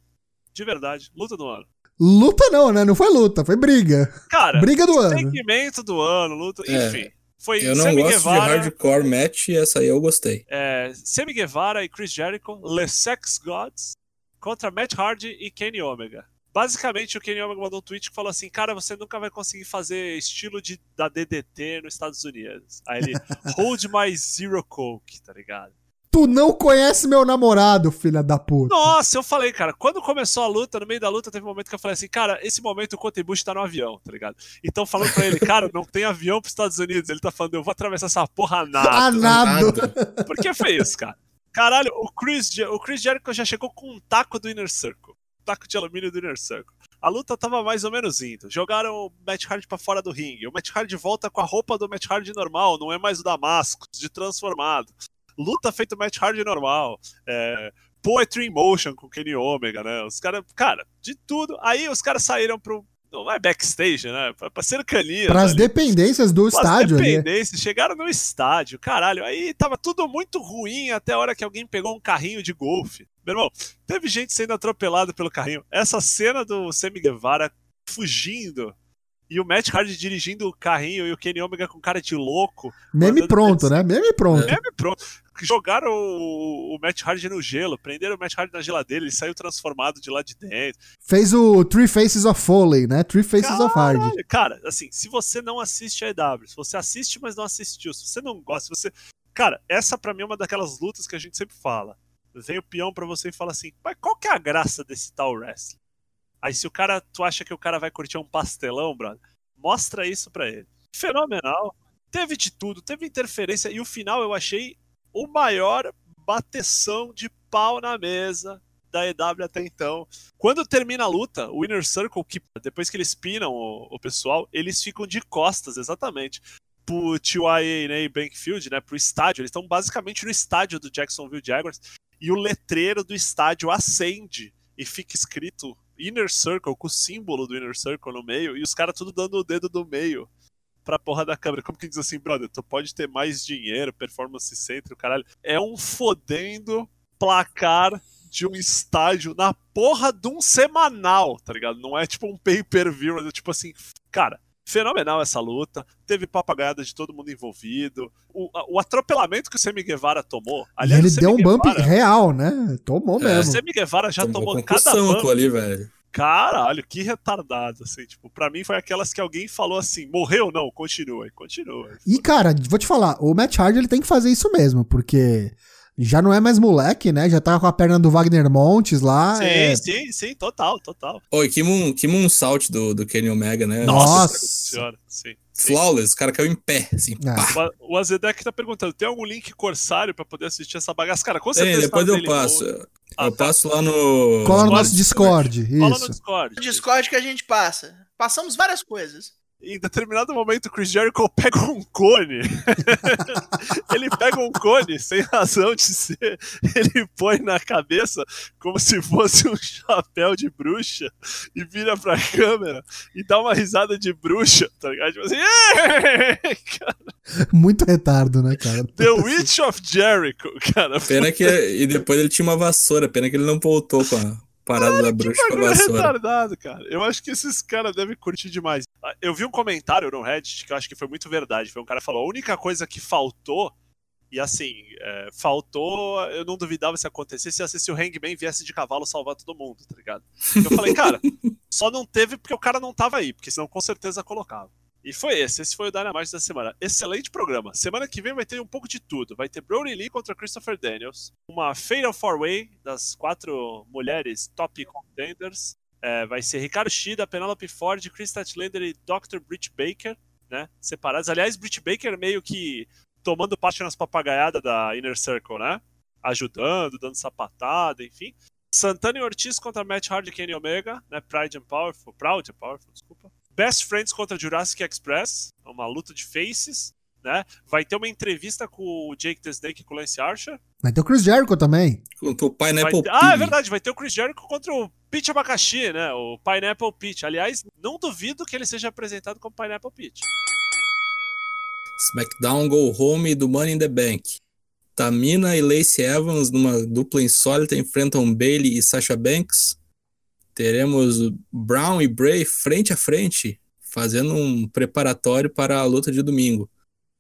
de verdade, luta do ano. Luta não, né? Não foi luta, foi briga. Cara, briga do ano. segmento do ano, luta, É. enfim. Foi Eu não Sammy gosto Guevara, de hardcore match e essa aí eu gostei. é, Sammy Guevara e Chris Jericho, Les Sex Gods, contra Matt Hardy e Kenny Omega. Basicamente, o Kenny Omega mandou um tweet que falou assim: Cara, você nunca vai conseguir fazer estilo de, da DDT nos Estados Unidos. Aí ele, (laughs) Hold my Zero Coke, tá ligado? Tu não conhece meu namorado, filha da puta. Nossa, eu falei, cara, quando começou a luta, no meio da luta, teve um momento que eu falei assim, cara, esse momento o Cote Bush tá no avião, tá ligado? Então falando pra ele, cara, não tem avião pros Estados Unidos. Ele tá falando, eu vou atravessar essa porra a (laughs) nada. nada. Por que foi isso, cara? Caralho, o Chris, o Chris Jericho já chegou com um taco do Inner Circle. Um taco de alumínio do Inner Circle. A luta tava mais ou menos indo. Jogaram o Matt Hardy pra fora do ringue. O Matt Hardy volta com a roupa do Matt Hardy normal, não é mais o Damascus, de transformado. Luta feito Matt Hardy normal. É, Poetry in Motion com Kenny Omega, né? Os caras, cara, de tudo. Aí os caras saíram pro. Não é backstage, né? Pra, pra cercania. Pras ali. dependências do Pras estádio ali. dependências, chegaram no estádio, caralho. Aí tava tudo muito ruim até a hora que alguém pegou um carrinho de golfe. Meu irmão, teve gente sendo atropelada pelo carrinho. Essa cena do Sammy Guevara fugindo e o Matt Hardy dirigindo o carrinho e o Kenny Omega com cara de louco. Meme pronto, né? Meme pronto. Meme pronto. Jogaram o, o Matt Hardy no gelo, prenderam o Matt Hardy na geladeira, ele saiu transformado de lá de dentro. Fez o Three Faces of Foley, né? Three Faces of Hard. Caralho, Cara, assim, se você não assiste a EW, se você assiste, mas não assistiu, se você não gosta, se você. Cara, essa pra mim é uma daquelas lutas que a gente sempre fala. Vem o peão pra você e fala assim, mas qual que é a graça desse tal wrestling? Aí se o cara, tu acha que o cara vai curtir um pastelão, brother, mostra isso pra ele. Fenomenal. Teve de tudo, teve interferência e o final eu achei o maior bateção de pau na mesa da EW até então. Quando termina a luta, o Inner Circle, que depois que eles pinam o, o pessoal, eles ficam de costas, exatamente, pro TYA Bankfield, né, pro estádio. Eles estão basicamente no estádio do Jacksonville Jaguars e o letreiro do estádio acende e fica escrito Inner Circle, com o símbolo do Inner Circle no meio, e os caras tudo dando o dedo do meio pra porra da câmera. Como que diz assim, brother, tu pode ter mais dinheiro, performance center, o caralho. É um fodendo placar de um estádio na porra de um semanal, tá ligado? Não é tipo um pay-per-view, é tipo assim, cara, fenomenal essa luta. Teve papagaiada de todo mundo envolvido. O, o atropelamento que o Sammy Guevara tomou. E Aliás, ele o deu um bump real, né? Tomou É, o mesmo. Sammy Guevara já tomou, Tomou cada bump. ali, velho. Caralho, que retardado, assim, tipo, pra mim foi aquelas que alguém falou assim, morreu? Não, continua, continua. E, cara, vou te falar, o Matt Hardy ele tem que fazer isso mesmo, porque já não é mais moleque, né? Já tá com a perna do Wagner Montes lá. sim, é- sim, sim, total, total. Oi, que moon, que moonsault do, do Kenny Omega, né? Nossa. senhora, sim. Flawless, o cara caiu em pé, assim. É. pá. O- Azedek tá perguntando, tem algum link corsário pra poder assistir essa bagaça? Cara, com Tem, certeza depois tá no eu passo. Mode. Eu Ah, tá. passo lá no. Cola no Discord. nosso Discord. No Isso. Discord. No Discord que a gente passa. Passamos várias coisas. Em determinado momento, o Chris Jericho pega um cone. (laughs) ele pega um cone, sem razão de ser. Ele põe na cabeça como se fosse um chapéu de bruxa e vira pra câmera e dá uma risada de bruxa, tá ligado? Tipo assim, (laughs) Muito retardo, né, cara? The Witch of Jericho, cara. Pena que. E depois ele tinha uma vassoura. Pena que ele não voltou com a parada da bruxa com a vassoura. retardado, cara. Eu acho que esses caras devem curtir demais. Ah, Eu vi um comentário no Reddit que eu acho que foi muito verdade. Foi um cara que falou: a única coisa que faltou, E assim, é, faltou. Eu não duvidava se acontecesse ia ser se o Hangman viesse de cavalo salvar todo mundo, tá ligado? Eu falei, cara, (laughs) só não teve porque o cara não tava aí, porque senão com certeza colocava. E foi esse, esse foi o Dynamite da semana. Excelente programa. Semana que vem vai ter um pouco de tudo. Vai ter Brody Lee contra Christopher Daniels, uma Fatal Four Way das quatro mulheres top contenders. É, vai ser Ricardo Shida, Penelope Ford, Chris Statlander e Dr. Britt Baker, né? Separados. Aliás, Britt Baker meio que tomando parte nas papagaiadas da Inner Circle, né? Ajudando, dando sapatada, enfim. Santana e Ortiz contra Matt Hardy e Kenny Omega, né? Pride and Powerful, Proud and Powerful, desculpa. Best Friends contra Jurassic Express, uma luta de faces, né? Vai ter uma entrevista com o Jake the Snake e com o Lance Archer. Vai ter o Chris Jericho também. Contra o Pineapple ter- Ah, é verdade, vai ter o Chris Jericho contra o Peach Abacaxi, né? O Pineapple Peach. Aliás, não duvido que ele seja apresentado como Pineapple Peach. SmackDown Go Home do Money in the Bank. Tamina e Lacey Evans, numa dupla insólita, enfrentam Bailey e Sasha Banks. Teremos Brown e Bray frente a frente, fazendo um preparatório para a luta de domingo.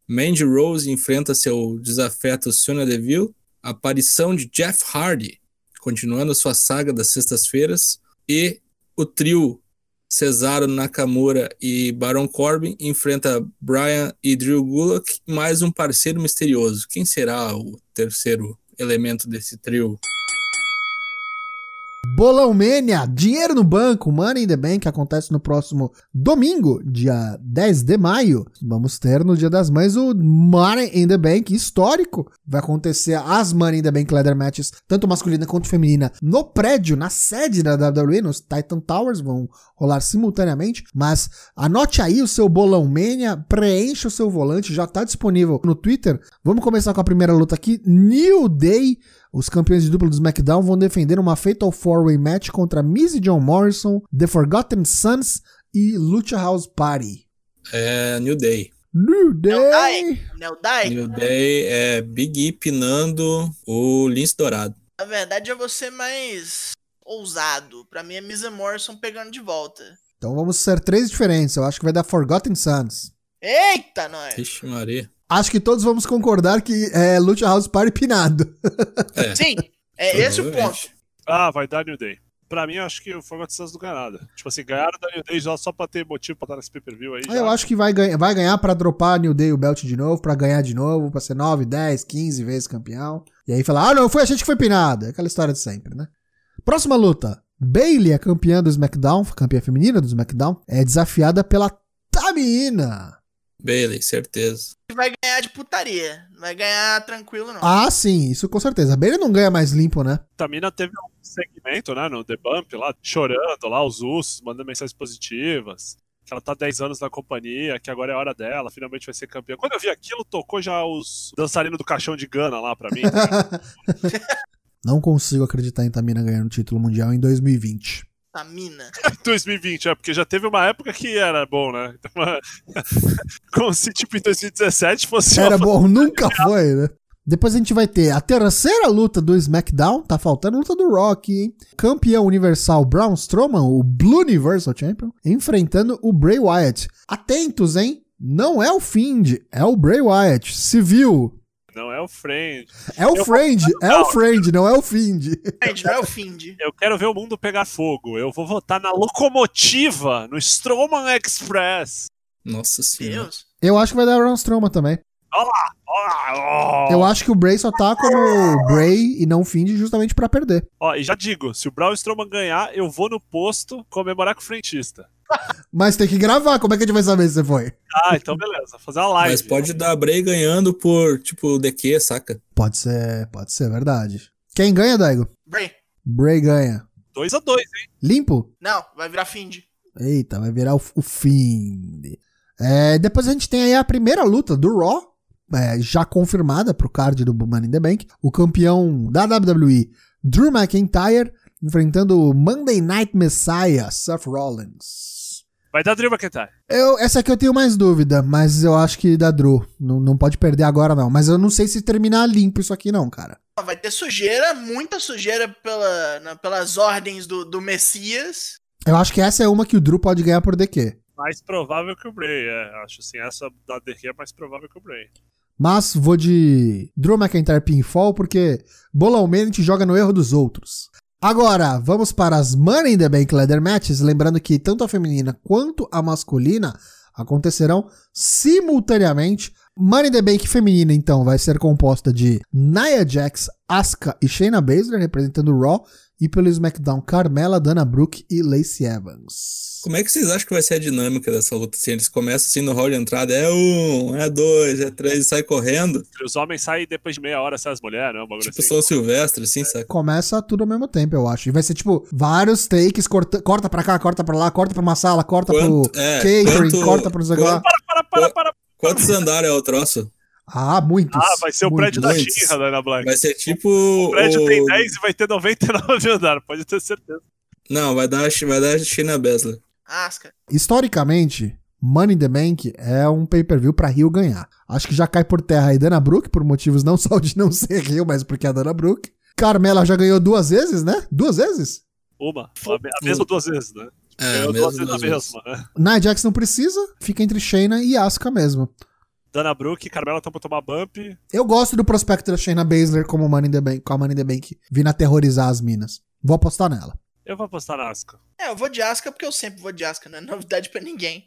Mandy Rose enfrenta seu desafeto Sonya Deville. Aparição de Jeff Hardy, continuando sua saga das sextas-feiras. E o trio Cesaro Nakamura e Baron Corbin enfrenta Brian e Drew Gulak, mais um parceiro misterioso. Quem será o terceiro elemento desse trio? Bolão Mania, dinheiro no banco, Money in the Bank, acontece no próximo domingo, dia 10 de maio. Vamos ter no Dia das Mães o Money in the Bank histórico. Vai acontecer as Money in the Bank Leather Matches, tanto masculina quanto feminina, no prédio, na sede da WWE, nos Titan Towers, vão rolar simultaneamente. Mas anote aí o seu Bolão Mania, preencha o seu volante, já tá disponível no Twitter. Vamos começar com a primeira luta aqui, New Day os campeões de dupla do SmackDown vão defender uma Fatal 4-Way Match contra Miz e John Morrison, The Forgotten Sons e Lucha House Party. É New Day. New Day! Nel Dai, New Day é Big E pinando o lince dourado. na verdade eu vou ser mais ousado. Pra mim é Misa Morrison pegando de volta. Então vamos ser três diferentes. Eu acho que vai dar Forgotten Sons. Eita, nós! Vixe Maria. Acho que todos vamos concordar que é Lucha House Party pinado. É, (laughs) Sim, é esse o ponto. Ah, vai dar New Day. Pra mim, eu acho que o Forgotten Sons não ganha nada. Tipo assim, ganharam da New Day já só pra ter motivo pra estar nesse pay-per-view aí. já. Eu acho que vai ganhar, vai ganhar pra dropar New Day o belt de novo, pra ganhar de novo, pra ser 9, 10, 15 vezes campeão. E aí falar, ah não, foi a gente que foi pinado. É Aquela história de sempre, né? Próxima luta. Bailey, a campeã do SmackDown, campeã feminina do SmackDown, é desafiada pela Tamina. Bailey, certeza. Vai ganhar de putaria. Não vai ganhar tranquilo, não. Ah, sim, isso com certeza. A Bailey não ganha mais limpo, né? Tamina teve um segmento, né, no The Bump lá, chorando lá, os ursos, mandando mensagens positivas. Que ela tá 10 anos na companhia, que agora é a hora dela, finalmente vai ser campeã. Quando eu vi aquilo, tocou já os dançarinos do caixão de Gana lá pra mim. tá (laughs) não consigo acreditar em Tamina ganhando o título mundial em 2020. Tamina. 2020, (laughs) é, porque já teve uma época que era bom, né? Então, (laughs) como se, tipo, em 2017 fosse Era uma- bom, (laughs) nunca foi, né? Depois a gente vai ter a terceira luta do SmackDown, tá faltando a luta do Rock, hein? Campeão universal Braun Strowman, o Blue Universal Champion, enfrentando o Bray Wyatt. Atentos, hein? Não é o Find, é o Bray Wyatt. Se viu? Não é o friend. É o Eu- Friend, é o Friend, não é o Find. Gente, não é o Find. Eu quero ver o mundo pegar fogo. Eu vou votar na locomotiva, no Strowman Express. Nossa senhora. Deus. Eu acho que vai dar Braun Strowman também. Olha lá! Olha lá! ó. Eu acho que o Bray só tá como Bray e não Find justamente pra perder. Ó, e já digo, se o Braun Strowman ganhar, eu vou no posto comemorar com o frentista. Mas tem que gravar, como é que a gente vai saber se você foi? Ah, então beleza. Fazer uma live. Mas pode dar Bray ganhando por, tipo, DQ, saca? Pode ser, pode ser, verdade. Quem ganha, Daigo? Bray. Bray ganha. 2 a 2 hein? Limpo? Não, vai virar Find. Eita, vai virar o, o fim. É, depois a gente tem aí a primeira luta do Raw, é, já confirmada pro card do Money in the Bank. O campeão da WWE, Drew McIntyre, enfrentando o Monday Night Messiah, Seth Rollins. Vai dar Drew McIntyre. Eu, essa aqui eu tenho mais dúvida, mas eu acho que dá Drew. Não, não pode perder agora, não. Mas eu não sei se terminar limpo isso aqui, não, cara. Vai ter sujeira, muita sujeira pela, na- pelas ordens do, do Messias. Eu acho que essa é uma que o Drew pode ganhar por DQ. Mais provável que o Bray, é. Acho assim, essa da DQ é mais provável que o Bray. Mas vou de Drew McIntyre Pinfall porque Bolão Man a gente joga no erro dos outros. Agora, vamos para as Money in the Bank Leather Matches, lembrando que tanto a feminina quanto a masculina acontecerão simultaneamente. Money in the Bank feminina, então, vai ser composta de Nia Jax, Asuka e Shayna Baszler, representando o Raw, e pelo SmackDown, Carmela, Dana Brooke e Lacey Evans. Como é que vocês acham que vai ser a dinâmica dessa luta? Assim, eles começam assim no hall de entrada, é um, é dois, é três, e sai correndo. Os homens saem depois de meia hora, sai as mulheres, né? Um bagulho Tipo assim. São Silvestre, assim, sabe? Começa tudo ao mesmo tempo, eu acho. E vai ser tipo vários takes, corta, corta pra cá, corta pra lá, corta pra uma sala, corta Quanto- pro é, catering, quanto- corta pro não sei o que lá. Para, para, para, para. Quantos andares é o troço? Ah, muitos. Ah, vai ser o muitos. prédio da muitos. Tinha, da Ana Blanca. Vai ser tipo. O prédio tem o- 10 e vai ter 99 (laughs) andares, pode ter certeza. Não, vai dar, vai dar China Baszler. Asca. Historicamente, Money in the Bank é um pay-per-view pra Rio ganhar. Acho que já cai por terra aí Dana Brooke, por motivos não só de não (laughs) ser Rio, mas porque é a Dana Brooke. Carmela já ganhou duas vezes, né? Duas vezes? Uma. A, me- a mesma duas vezes, né? É, Ganhou duas vezes a mesma, né? Nia Jax não precisa, fica entre Shayna e Asuka mesmo. Dana Brooke e Carmela estão pra tomar bump. Eu gosto do prospecto da Shayna Baszler como Money in the Bank, com a Money in the Bank vindo aterrorizar as minas. Vou apostar nela. Eu vou apostar na Asuka. É, eu vou de Asca porque eu sempre vou de Asca, não é novidade pra ninguém.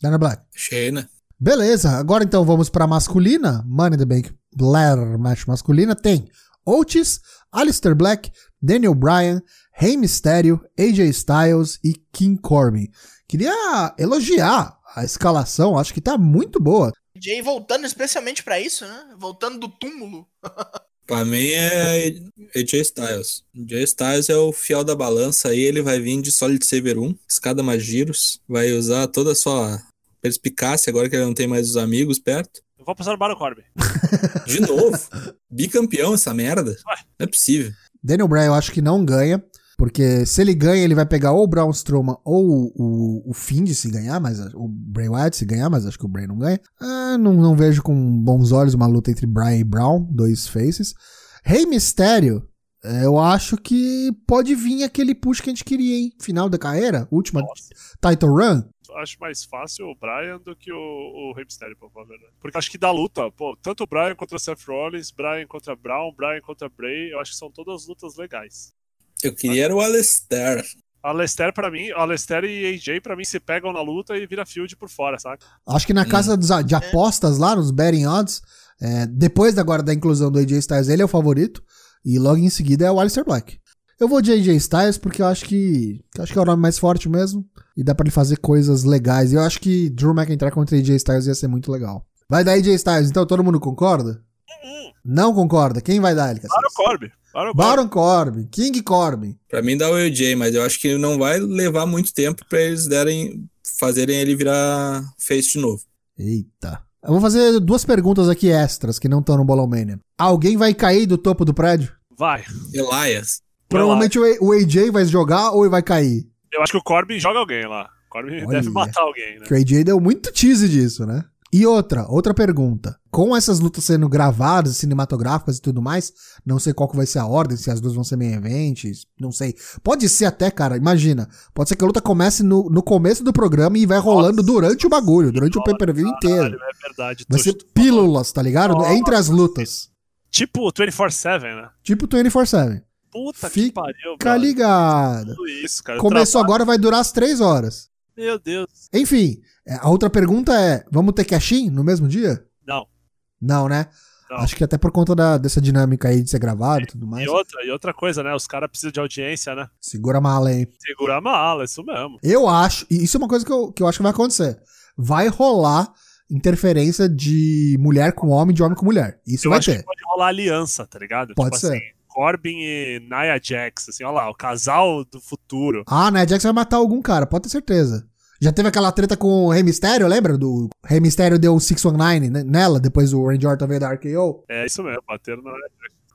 Dana Black. Shayna. Beleza, agora então vamos pra masculina. Money in the Bank Blair Match masculina tem Otis, Alistair Black, Daniel Bryan, Rey Mysterio, AJ Styles e King Corbin. Queria elogiar a escalação, acho que tá muito boa. Jay voltando especialmente pra isso, né? Voltando do túmulo. (laughs) Pra mim é AJ Styles. AJ Styles é o fiel da balança aí, ele vai vir de Solid Saber 1, escada mais giros, vai usar toda a sua perspicácia agora que ele não tem mais os amigos perto. Eu vou apostar no Baron Corbin. De novo, bicampeão essa merda. Não é possível. Daniel Bryan eu acho que não ganha, porque se ele ganha, ele vai pegar ou o Braun Strowman ou o, o, o Find se ganhar, mas o Bray Wyatt se ganhar, mas acho que o Bray não ganha. Ah, não, não vejo com bons olhos uma luta entre Bryan e Brown, dois faces. Rei Mysterio, eh, eu acho que pode vir aquele push que a gente queria, hein? Final da carreira, última Nossa. title run. Acho mais fácil o Brian do que o, o Rey Mysterio, pra falar a verdade. Porque acho que da luta, pô, tanto o Brian contra Seth Rollins, Brian contra Brown, Brian contra Bray, eu acho que são todas lutas legais. Eu queria era o Alistair. A Lester, pra mim, a Lester e AJ, pra mim, se pegam na luta e vira field por fora, saca? Acho que na casa dos a- de apostas lá, nos betting odds, é, depois da- agora da inclusão do AJ Styles, ele é o favorito. E logo em seguida é o Alistair Black. Eu vou de AJ Styles porque eu acho que, eu acho que é o nome mais forte mesmo. E dá pra ele fazer coisas legais. E eu acho que Drew McIntyre contra AJ Styles ia ser muito legal. Vai dar AJ Styles, então todo mundo concorda? Hum, Não concorda? Quem vai dar ele? Cassius? Baron Corbin. Baron Corbin. Baron Corbin, King Corbin. Pra mim dá o AJ, mas eu acho que não vai levar muito tempo pra eles derem, fazerem ele virar face de novo. Eita. Eu vou fazer duas perguntas aqui extras que não estão no Bolão Mania. Alguém vai cair do topo do prédio? Vai. Elias. Provavelmente o A- o AJ vai jogar ou ele vai cair. Eu acho que o Corbin joga alguém lá. O Corbin Olha. deve matar alguém, né? Que o AJ deu muito tease disso, né? E outra, outra pergunta. Com essas lutas sendo gravadas, cinematográficas e tudo mais, não sei qual que vai ser a ordem, se as duas vão ser main events, não sei. Pode ser até, cara, imagina. Pode ser que a luta comece no, no começo do programa e vai rolando Nossa. durante o bagulho, durante o pay-per-view inteiro. Caralho, é verdade. Vai ser pílulas, tá ligado? Nossa. Entre as lutas. Tipo 24-7, né? Tipo 24-7. Puta que Fica pariu, Fica ligado. Tudo isso, cara. Começou agora, vai durar as três horas. Meu Deus. Enfim, a outra pergunta é: vamos ter cash-in no mesmo dia? Não. Não, né? Não. Acho que até por conta da- dessa dinâmica aí de ser gravado e tudo mais. E outra, e outra coisa, né? Os caras precisam de audiência, né? Segura a mala aí. Segura a mala, isso mesmo. Eu acho, e isso é uma coisa que eu, que eu acho que vai acontecer. Vai rolar interferência de mulher com homem, de homem com mulher. Isso Eu vai acho ter. que pode rolar aliança, tá ligado? Pode tipo ser. assim, Corbin e Nia Jax, assim, ó lá, o casal do futuro. Ah, né? Jackson vai matar algum cara, pode ter certeza. Já teve aquela treta com o Rey Mysterio, lembra? Do Rey Mysterio deu um 619 né, nela, depois o Randy Orton veio da RKO. É isso mesmo, bateram na.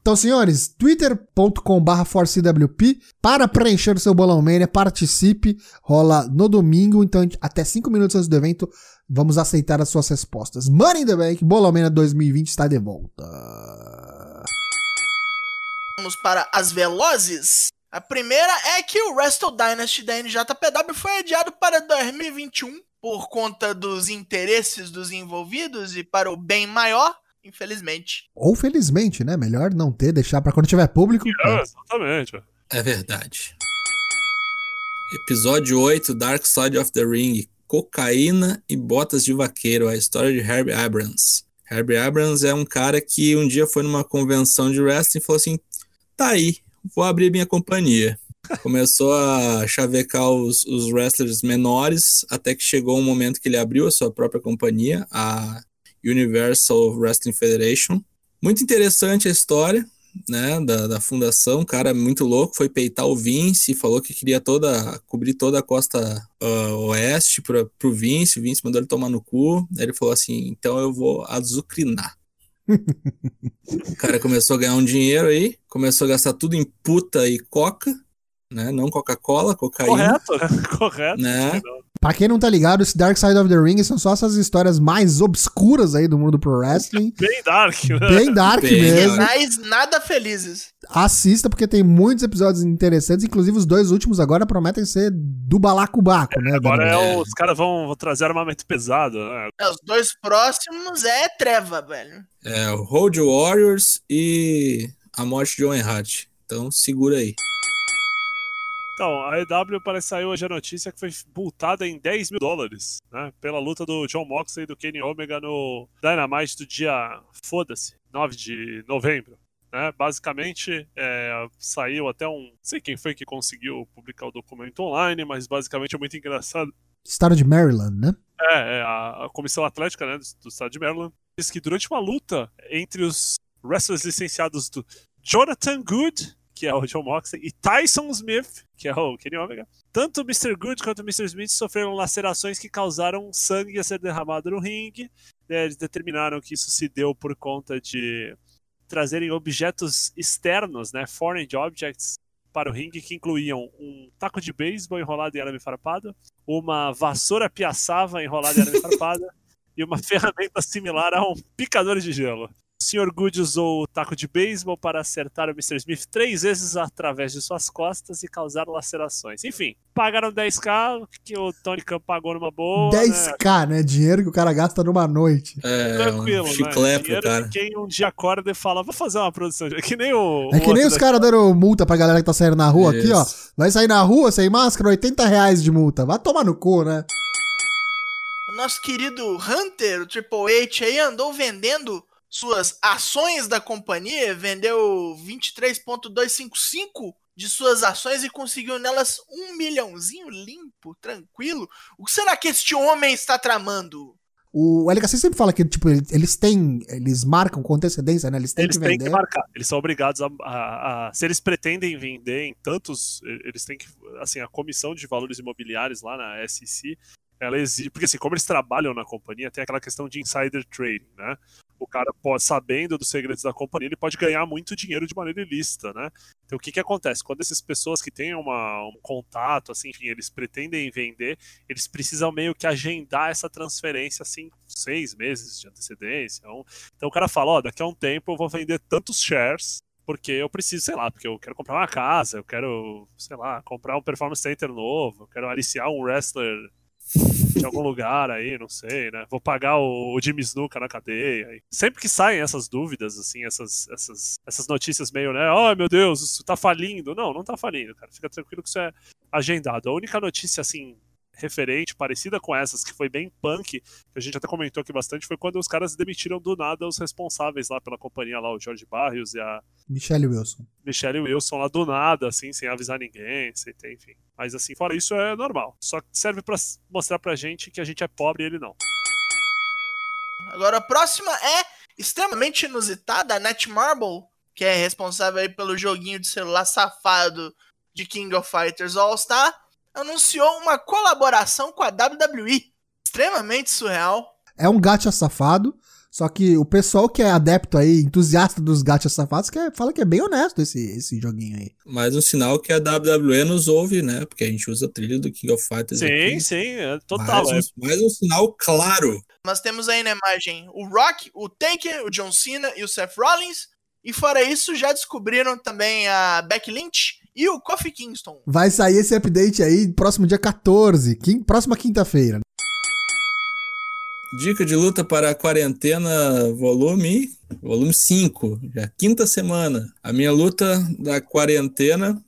Então, senhores, twitter.com.br forcewp para preencher o seu bolão mania, participe, rola no domingo, então até 5 minutos antes do evento, vamos aceitar as suas respostas. Money in the Bank, bolão mania 2020 está de volta. Vamos para as velozes. A primeira é que o Wrestle Dynasty da NJPW foi adiado para 2021 por conta dos interesses dos envolvidos e para o bem maior. infelizmente. Ou felizmente, né? Melhor não ter, deixar pra quando tiver público. É, exatamente. É verdade. Episódio 8, Dark Side of the Ring. Cocaína e botas de vaqueiro. A história de Herbie Abrams. Herbie Abrams é um cara que um dia foi numa convenção de wrestling e falou assim: tá aí, vou abrir minha companhia. Começou a chavecar os, os wrestlers menores, até que chegou um momento que ele abriu a sua própria companhia, a Universal Wrestling Federation. Muito interessante a história, né, da, da fundação, cara muito louco, foi peitar o Vince, falou que queria toda, cobrir toda a costa uh, oeste para pro Vince, o Vince mandou ele tomar no cu, aí ele falou assim, então eu vou azucrinar. (laughs) o cara começou a ganhar um dinheiro aí, começou a gastar tudo em puta e coca, né, não Coca-Cola, cocaína. Correto, né? (laughs) Correto. Né? Pra quem não tá ligado, esse Dark Side of the Ring são só essas histórias mais obscuras aí do mundo pro wrestling. Bem dark, né? Bem dark Bem mesmo. Mas nada felizes. Assista, porque tem muitos episódios interessantes, inclusive os dois últimos agora prometem ser do balacobaco, né? Agora Daniel? é, os caras vão, vão trazer armamento pesado, né? É, os dois próximos é treva, velho. É, o Road Warriors e a morte de Owen Hart. Então segura aí. Então, a EW parece saiu hoje a notícia que foi multada em 10 mil dólares, né? Pela luta do John Moxley e do Kenny Omega no Dynamite do dia, foda-se, 9 de novembro. Né? Basicamente, é, saiu até um. Não sei quem foi que conseguiu publicar o documento online, mas basicamente é muito engraçado. Estado de Maryland, né? É, é, a, a Comissão Atlética né, do, do Estado de Maryland diz que durante uma luta entre os wrestlers licenciados do Jonathan Good, que é o John Moxley, e Tyson Smith, que é o Kenny Omega, tanto o Mr. Good quanto o Mr. Smith sofreram lacerações que causaram sangue a ser derramado no ringue. né, Eles determinaram que isso se deu por conta de trazerem objetos externos, né, foreign objects, para o ringue, que incluíam um taco de beisebol enrolado em arame farpado, uma vassoura piaçava enrolada em arame (laughs) farpado e uma ferramenta similar a um picador de gelo. O Sr. Good usou o taco de beisebol para acertar o Mr. Smith três vezes através de suas costas e causar lacerações. Enfim, pagaram 10k, que o Tony Khan pagou numa boa. né? 10k, né? Dinheiro que o cara gasta numa noite. É, Tranquilo, um né? Dinheiro cara. de quem um dia acorda e fala, vou fazer uma produção. de-" É que nem o. É o que nem os caras dando multa pra galera que tá saindo na rua aqui, ó. Isso. Vai sair na rua sem máscara, 80 reais de multa. Vai tomar no cu, né? O nosso querido Hunter, o Triple H, aí andou vendendo suas ações da companhia, vendeu 23,255 de suas ações e conseguiu nelas um milhãozinho limpo, tranquilo. O que será que este homem está tramando? O LKC sempre fala que, tipo, ele- eles têm. Eles marcam com antecedência, né? Eles têm Eles que têm vender. que marcar. Eles são obrigados a, a- a- Se eles pretendem vender em tantos. Eles têm que. Assim, a comissão de valores imobiliários lá na SEC, ela exige. Porque, assim, como eles trabalham na companhia, tem aquela questão de insider trading, né? O cara, pode, sabendo dos segredos da companhia, ele pode ganhar muito dinheiro de maneira ilícita, né? Então, o que que acontece? Quando essas pessoas que têm uma, um contato, assim, enfim, eles pretendem vender, eles precisam meio que agendar essa transferência, assim, seis meses de antecedência. Um- Então, o cara fala, ó, daqui a um tempo eu vou vender tantos shares, porque eu preciso, sei lá, porque eu quero comprar uma casa, eu quero, sei lá, comprar um performance center novo, eu quero aliciar um wrestler de algum lugar aí, não sei, né? Vou pagar o, o Jimmy Snuka na cadeia. Sempre que saem essas dúvidas, assim, essas, essas, essas notícias meio, né? Ai meu Deus, isso tá falindo. Não, não tá falindo, cara. Fica tranquilo que isso é agendado. A única notícia, assim, referente, parecida com essas, que foi bem punk, que a gente até comentou aqui bastante, foi quando os caras demitiram do nada os responsáveis lá pela companhia, lá, o Jorge Barrios e a Michelle Wilson. Michelle Wilson lá do nada, assim, sem avisar ninguém, sem ter, enfim. Mas assim, fora isso é normal. Só serve pra s- mostrar pra gente que a gente é pobre e ele não. Agora a próxima é extremamente inusitada, a Netmarble, que é responsável aí pelo joguinho de celular safado de King of Fighters All-Star, anunciou uma colaboração com a WWE. Extremamente surreal. É um gacha safado, só que o pessoal que é adepto aí, entusiasta dos gachas safados, que é- fala que é bem honesto esse, esse joguinho aí. Mais um sinal que a WWE nos ouve, né? Porque a gente usa a trilha do King of Fighters Sim, aqui. sim, é total. mais, um, mais um sinal claro. Nós temos aí na imagem o Rock, o Taker, o John Cena e o Seth Rollins. E fora isso, já descobriram também a Becky Lynch e o Kofi Kingston. Vai sair esse update aí próximo dia 14, quin- próxima quinta-feira. Dica de luta para a quarentena, volume volume 5, já quinta semana. A minha luta da quarentena,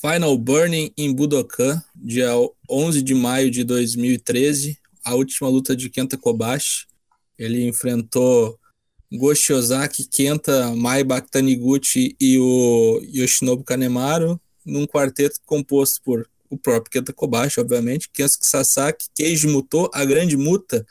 Final Burning em Budokan, dia 11 de maio de 2013, a última luta de Kenta Kobashi. Ele enfrentou Goshi Ozaki, Kenta, Maibak Taniguchi e o Yoshinobu Kanemaru num quarteto composto por o próprio Kenta Kobashi, obviamente, Kensuke Sasaki, Keiji Muto, a Grande Muta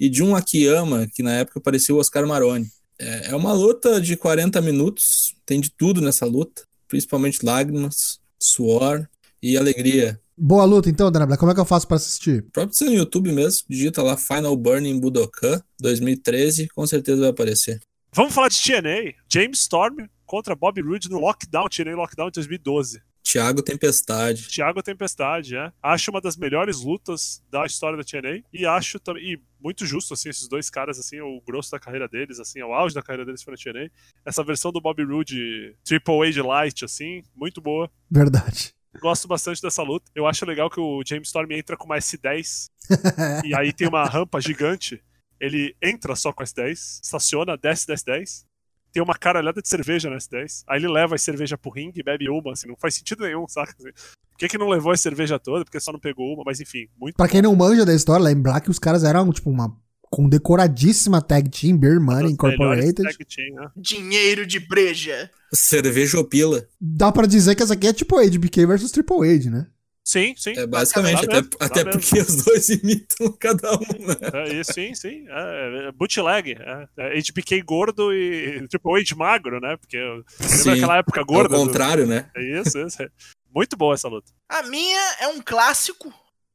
e Jun Akiyama, que na época parecia o Oscar Maroni. É, é uma luta de 40 minutos, tem de tudo nessa luta, principalmente lágrimas, suor e alegria. Boa luta então, Dana Como é que eu faço para assistir? Próprio no YouTube mesmo, digita lá Final Burning Budokan 2013, com certeza vai aparecer. Vamos falar de TNA. James Storm contra Bob Roode no Lockdown, TNA Lockdown de 2012. Tiago Tempestade. Tiago Tempestade, é. Acho uma das melhores lutas da história da TNA e acho também e muito justo assim esses dois caras assim, o grosso da carreira deles, assim, o auge da carreira deles foi na TNA. Essa versão do Bobby Roode Triple A de Light assim, muito boa. Verdade. Gosto bastante dessa luta. Eu acho legal que o James Storm entra com uma S10 (laughs) e aí tem uma rampa gigante. Ele entra só com S10, estaciona, desce da S10 tem uma caralhada de cerveja na S10. Aí ele leva a cerveja pro ringue e bebe uma, assim, não faz sentido nenhum, saca? Assim, por que, que não levou a cerveja toda? Porque só não pegou uma, mas enfim, muito. Pra quem não manja da história, lembrar que os caras eram, tipo, uma condecoradíssima tag team, Beer Money Incorporated. Team, né? Dinheiro de breja. Cerveja ou pila. Dá pra dizer que essa aqui é tipo HBK versus Triple H, né? Sim, sim. É basicamente, até, mesmo, até porque mesmo. os dois (laughs) imitam cada um, né? É, sim, sim. É, é bootleg. É, é HBK gordo e Triple H magro, né? Porque lembra aquela época gorda? É o contrário, do... né? É isso, isso. É. Muito boa essa luta. A minha é um clássico.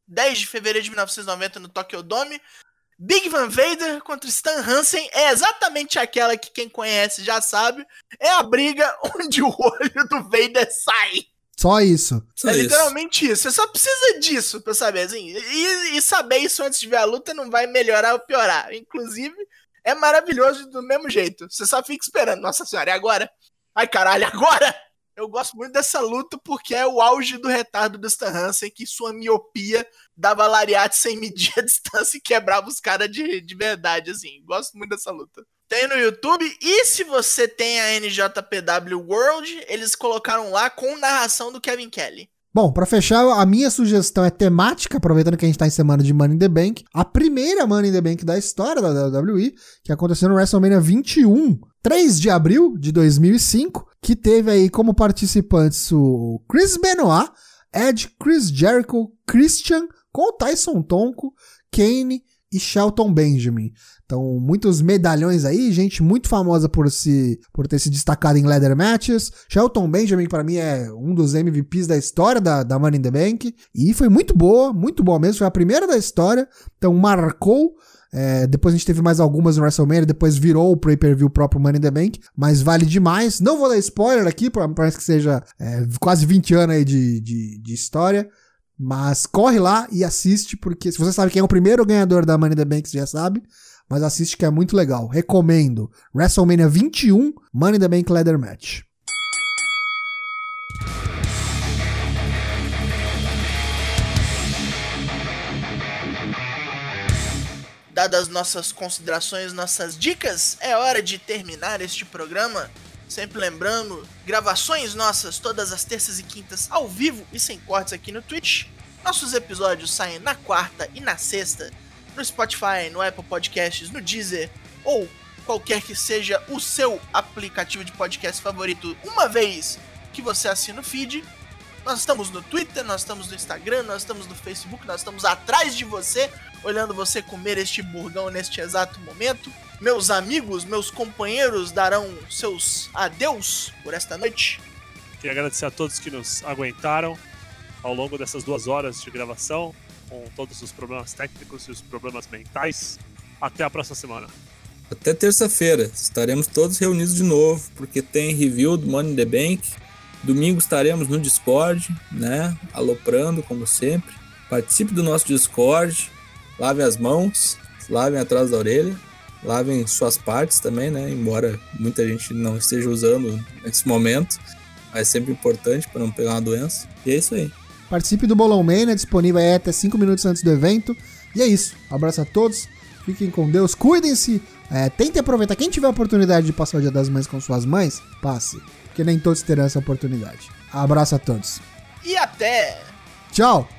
10 de fevereiro de 1990 no Tokyo Dome. Big Van Vader contra Stan Hansen é exatamente aquela que quem conhece já sabe. É a briga (laughs) onde o olho do Vader sai. Só isso. Só é isso. literalmente isso. Você só precisa disso pra saber. Assim, e, e, saber isso antes de ver a luta não vai melhorar ou piorar. Inclusive, é maravilhoso do mesmo jeito. Você só fica esperando. Nossa senhora, e agora? Ai caralho, (laughs) agora? Eu gosto muito dessa luta porque é o auge do retardo do Stan Hansen, que sua miopia dava lariate sem medir a (laughs) distância e quebrava os caras de, de verdade, assim. Gosto muito dessa luta. Tem no YouTube. E se você tem a NJPW World, eles colocaram lá com narração do Kevin Kelly. Bom, para fechar, a minha sugestão é temática, aproveitando que a gente tá em semana de Money in the Bank. A primeira Money in the Bank da história da WWE, que aconteceu no WrestleMania 21, 3 de abril de 2005, que teve aí como participantes o Chris Benoit, Ed, Chris Jericho, Christian, com Tyson Tonko, Kane e Shelton Benjamin. Então, muitos medalhões aí, gente muito famosa por, se, por ter se destacado em leather matches. Shelton Benjamin, para mim, é um dos MVPs da história da, da Money in the Bank. E foi muito boa, muito boa mesmo. Foi a primeira da história. Então, marcou. É, depois a gente teve mais algumas no WrestleMania, depois virou o pay-per-view próprio Money in the Bank, mas vale demais. Não vou dar spoiler aqui, parece que seja é, quase 20 anos aí de, de, de história. Mas corre lá e assiste, porque se você sabe quem é o primeiro ganhador da Money the Bank, você já sabe mas assiste que é muito legal. Recomendo. WrestleMania 21, Money the Bank Leather Match. Dadas nossas considerações, nossas dicas, é hora de terminar este programa. Sempre lembrando, gravações nossas todas as terças e quintas ao vivo e sem cortes aqui no Twitch. Nossos episódios saem na quarta e na sexta no Spotify, no Apple Podcasts, no Deezer ou qualquer que seja o seu aplicativo de podcast favorito, uma vez que você assina o feed. Nós estamos no Twitter, nós estamos no Instagram, nós estamos no Facebook, nós estamos atrás de você, olhando você comer este burgão neste exato momento. Meus amigos, meus companheiros darão seus adeus por esta noite. Queria agradecer a todos que nos aguentaram ao longo dessas duas horas de gravação com todos os problemas técnicos e os problemas mentais. Até a próxima semana. Até terça-feira. Estaremos todos reunidos de novo, porque tem review do Money in the Bank. Domingo estaremos no Discord, né? Aloprando, como sempre. Participe do nosso Discord. Lavem as mãos, lavem atrás da orelha, lavem suas partes também, né? Embora muita gente não esteja usando nesse momento, mas é sempre importante para não pegar uma doença. E é isso aí. Participe do Bolão Mania, disponível até 5 minutos antes do evento. E é isso. Um abraço a todos. Fiquem com Deus, cuidem-se. É, tentem aproveitar. Quem tiver a oportunidade de passar o Dia das Mães com suas mães, passe. Porque nem todos terão essa oportunidade. Abraço a todos. E até! Tchau!